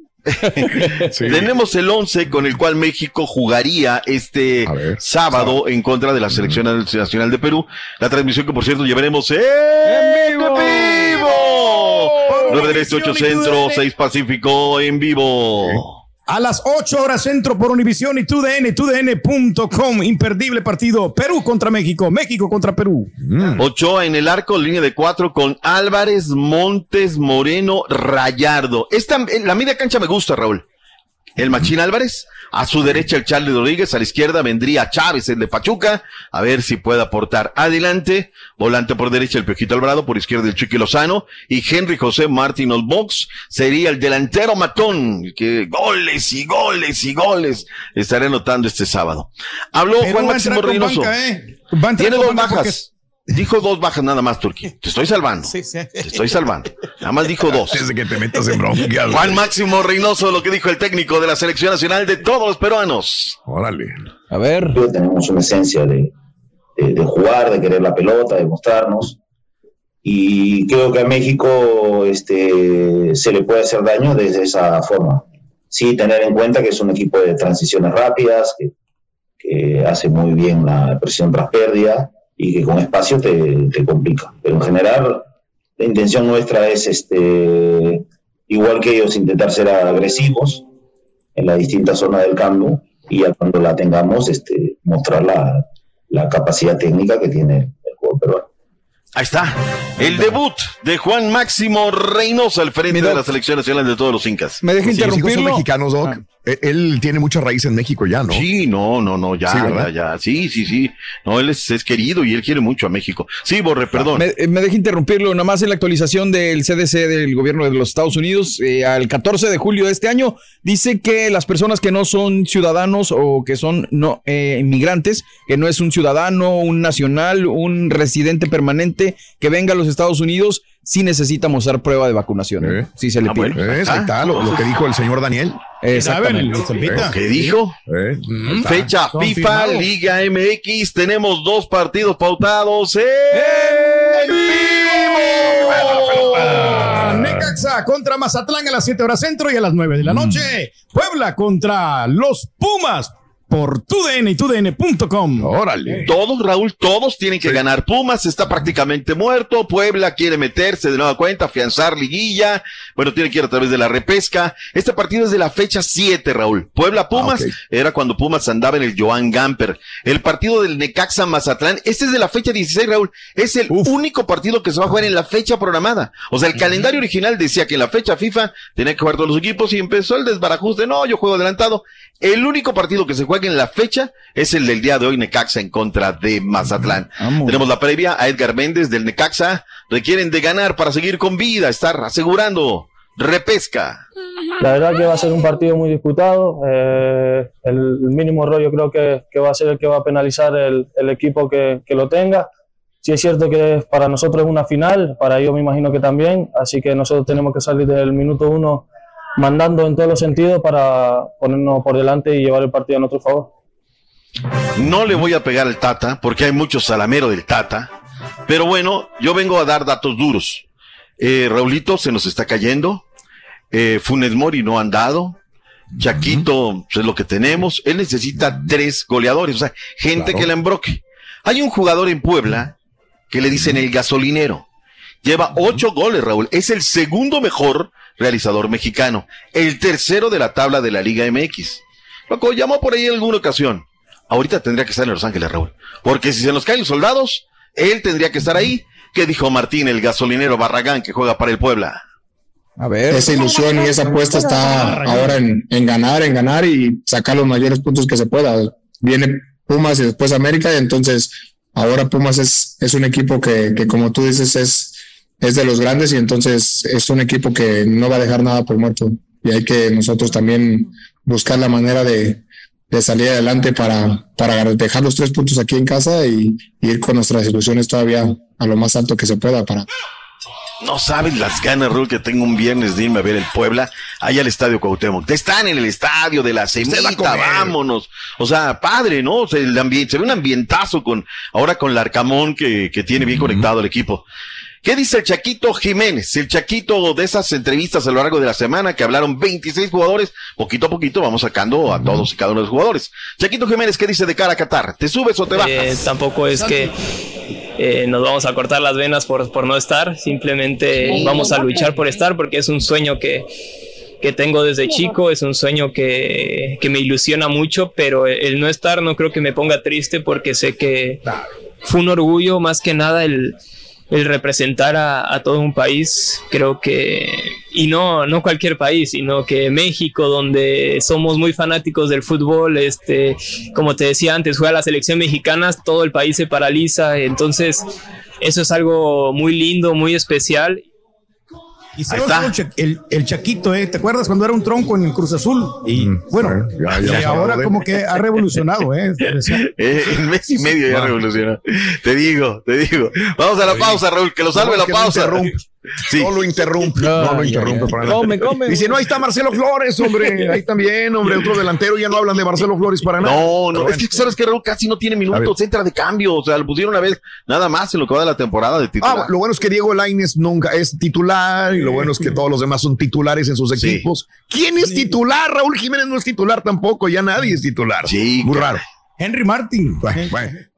Tenemos el 11 con el cual México jugaría este ver. sábado en contra de la selección nacional de Perú. La transmisión que por cierto llevaremos en, vivo! vivo. 9 del Este, 8 Centro, 6 Pacífico en vivo. A las 8 horas centro por Univisión y TUDN, TUDN.com. Imperdible partido. Perú contra México. México contra Perú. Ochoa en el arco, línea de cuatro con Álvarez, Montes, Moreno, Rayardo. Esta, eh, la media cancha me gusta, Raúl. El Machín Álvarez, a su derecha el Charlie Rodríguez, a la izquierda vendría Chávez, el de Pachuca, a ver si puede aportar adelante, volante por derecha el Pejito Alvarado, por izquierda el Chiqui Lozano, y Henry José Martín Olbox sería el delantero matón, que goles y goles y goles estaré anotando este sábado. Habló Juan Máximo Reynoso. banca, ¿eh? Tiene dos bajas. Dijo dos bajas nada más, Turquía. Te estoy salvando. Sí, sí. Te estoy salvando. Nada más dijo dos. Desde que te metas en broncas. Juan Máximo Reynoso, lo que dijo el técnico de la selección nacional de todos los peruanos. Órale. A ver. tenemos una esencia de, de- de jugar, de querer la pelota, de mostrarnos. Y creo que a México este, se le puede hacer daño desde esa forma. Sí, tener en cuenta que es un equipo de transiciones rápidas, que, que hace muy bien la presión tras pérdida y que con espacio te, te complica. Pero en general, la intención nuestra es, este, igual que ellos, intentar ser agresivos en las distintas zonas del campo y ya cuando la tengamos, este, mostrar la, la capacidad técnica que tiene el juego peruano. Ahí está. El debut de Juan Máximo Reynoso al frente de la selección nacional de todos los incas. ¿Me deja Sí, son interrumpirlo? mexicanos, Doc. Ah. Eh, Él tiene mucha raíz en México ya, ¿no? Sí, no, no, no, ya, Sí, ya, ya. Sí, sí, sí. No, él es, es querido y él quiere mucho a México. Sí, Borre, perdón. Me, eh, me deja interrumpirlo, nada más en la actualización del CDC del gobierno de los Estados Unidos, eh, al 14 de julio de este año, dice que las personas que no son ciudadanos o que son no eh, inmigrantes, que no es un ciudadano, un nacional, un residente permanente que venga a los Estados Unidos, sí necesita mostrar prueba de vacunación. ¿eh? Eh. Sí se le Ah, pide. Ahí está lo, lo que dijo el señor Daniel. Exactamente. ¿Saben? El Zambita. ¿Qué dijo? Eh, está. Fecha FIFA. Liga MX. Tenemos dos partidos pautados en vivo. Ah, Necaxa contra Mazatlán a las 7 horas centro y a las 9 de la noche. Puebla contra los Pumas. Por TUDN y TUDN.com. Órale. Todos, Raúl, todos tienen que ganar. Pumas está prácticamente muerto. Puebla quiere meterse de nueva cuenta, afianzar liguilla. Bueno, tiene que ir a través de la repesca. Este partido es de la fecha 7, Raúl. Puebla Pumas era cuando Pumas andaba en el Joan Gamper. El partido del Necaxa Mazatlán, este es de la fecha 16, Raúl. Es el único partido que se va a jugar en la fecha programada. O sea, el calendario original decía que en la fecha FIFA tenía que jugar todos los equipos y empezó el desbarajuste. No, yo juego adelantado. El único partido que se juega en la fecha es el del día de hoy, Necaxa en contra de Mazatlán. Tenemos la previa a Edgar Méndez del Necaxa. Requieren de ganar para seguir con vida, estar asegurando repesca. La verdad que va a ser un partido muy disputado. Eh, el mínimo error yo creo que, que, va a ser el que va a penalizar el, el equipo que, que, lo tenga. Sí es cierto que para nosotros es una final, para ellos me imagino que también, así que nosotros tenemos que salir del minuto uno mandando en todos los sentidos para ponernos por delante y llevar el partido a nuestro favor. No le voy a pegar al Tata, porque hay mucho salamero del Tata, pero bueno, yo vengo a dar datos duros. Eh, Raulito se nos está cayendo, eh, Funes Mori no han dado, Chaquito pues, es lo que tenemos, él necesita tres goleadores, o sea, gente que le embroque. Hay un jugador en Puebla que le dicen el gasolinero. Lleva ocho goles, Raúl. Es el segundo mejor realizador mexicano. El tercero de la tabla de la Liga MX. Loco, llamó por ahí en alguna ocasión. Ahorita tendría que estar en Los Ángeles, Raúl. Porque si se nos caen los soldados, él tendría que estar ahí. ¿Qué dijo Martín, el gasolinero Barragán, que juega para el Puebla? A ver. Esa ilusión y esa apuesta está ahora en, en ganar, en ganar y sacar los mayores puntos que se pueda. Viene Pumas y después América, y entonces ahora Pumas es, es un equipo que, que, como tú dices, es, es de los grandes y entonces es un equipo que no va a dejar nada por muerto. Y hay que nosotros también buscar la manera de, de salir adelante para, para dejar los tres puntos aquí en casa y, y, ir con nuestras ilusiones todavía a lo más alto que se pueda para. No sabes las ganas, Raúl, que tengo un viernes de irme a ver el Puebla, allá al Estadio Cuauhtémoc. Están en el estadio de la semita, vámonos. O sea, padre, ¿no? O sea, el ambiente, se ve un ambientazo con, ahora con el Arcamón que, que tiene bien conectado el equipo. ¿Qué dice el Chaquito Jiménez? El Chaquito de esas entrevistas a lo largo de la semana que hablaron 26 jugadores, poquito a poquito vamos sacando a todos y cada uno de los jugadores. Chaquito Jiménez, ¿qué dice de cara a Qatar? ¿Te subes o te bajas? Eh, tampoco es que eh, nos vamos a cortar las venas por, por no estar, simplemente vamos a luchar por estar porque es un sueño que, que tengo desde chico, es un sueño que, que, me ilusiona mucho, pero el no estar no creo que me ponga triste porque sé que fue un orgullo más que nada el el representar a, a, todo un país, creo que, y no, no cualquier país, sino que México, donde somos muy fanáticos del fútbol, este, como te decía antes, juega la selección mexicana, todo el país se paraliza, entonces eso es algo muy lindo, muy especial y se el, el, Chaquito, ¿eh? ¿te acuerdas cuando era un tronco en el Cruz Azul? Y Mm, bueno, y ahora como que ha revolucionado, ¿eh? eh en mes y medio ya revolucionó. Te digo, te digo. Vamos a la pausa, Raúl, que lo salve la pausa. Sí. No lo interrumpe, no lo interrumpe. Para come, come. Dice, no, ahí está Marcelo Flores, hombre. Ahí también, hombre, otro delantero. Ya no hablan de Marcelo Flores para nada. No, no, es que sabes que Raúl casi no tiene minutos, entra de cambio. O sea, lo pusieron una vez, nada más en lo que va de la temporada de titular. Ah, lo bueno es que Diego Laines nunca es titular y lo bueno es que todos los demás son titulares en sus equipos. Sí. ¿Quién es titular? Raúl Jiménez no es titular tampoco, ya nadie es titular. Sí, muy raro. Henry Martin. Bueno, bueno.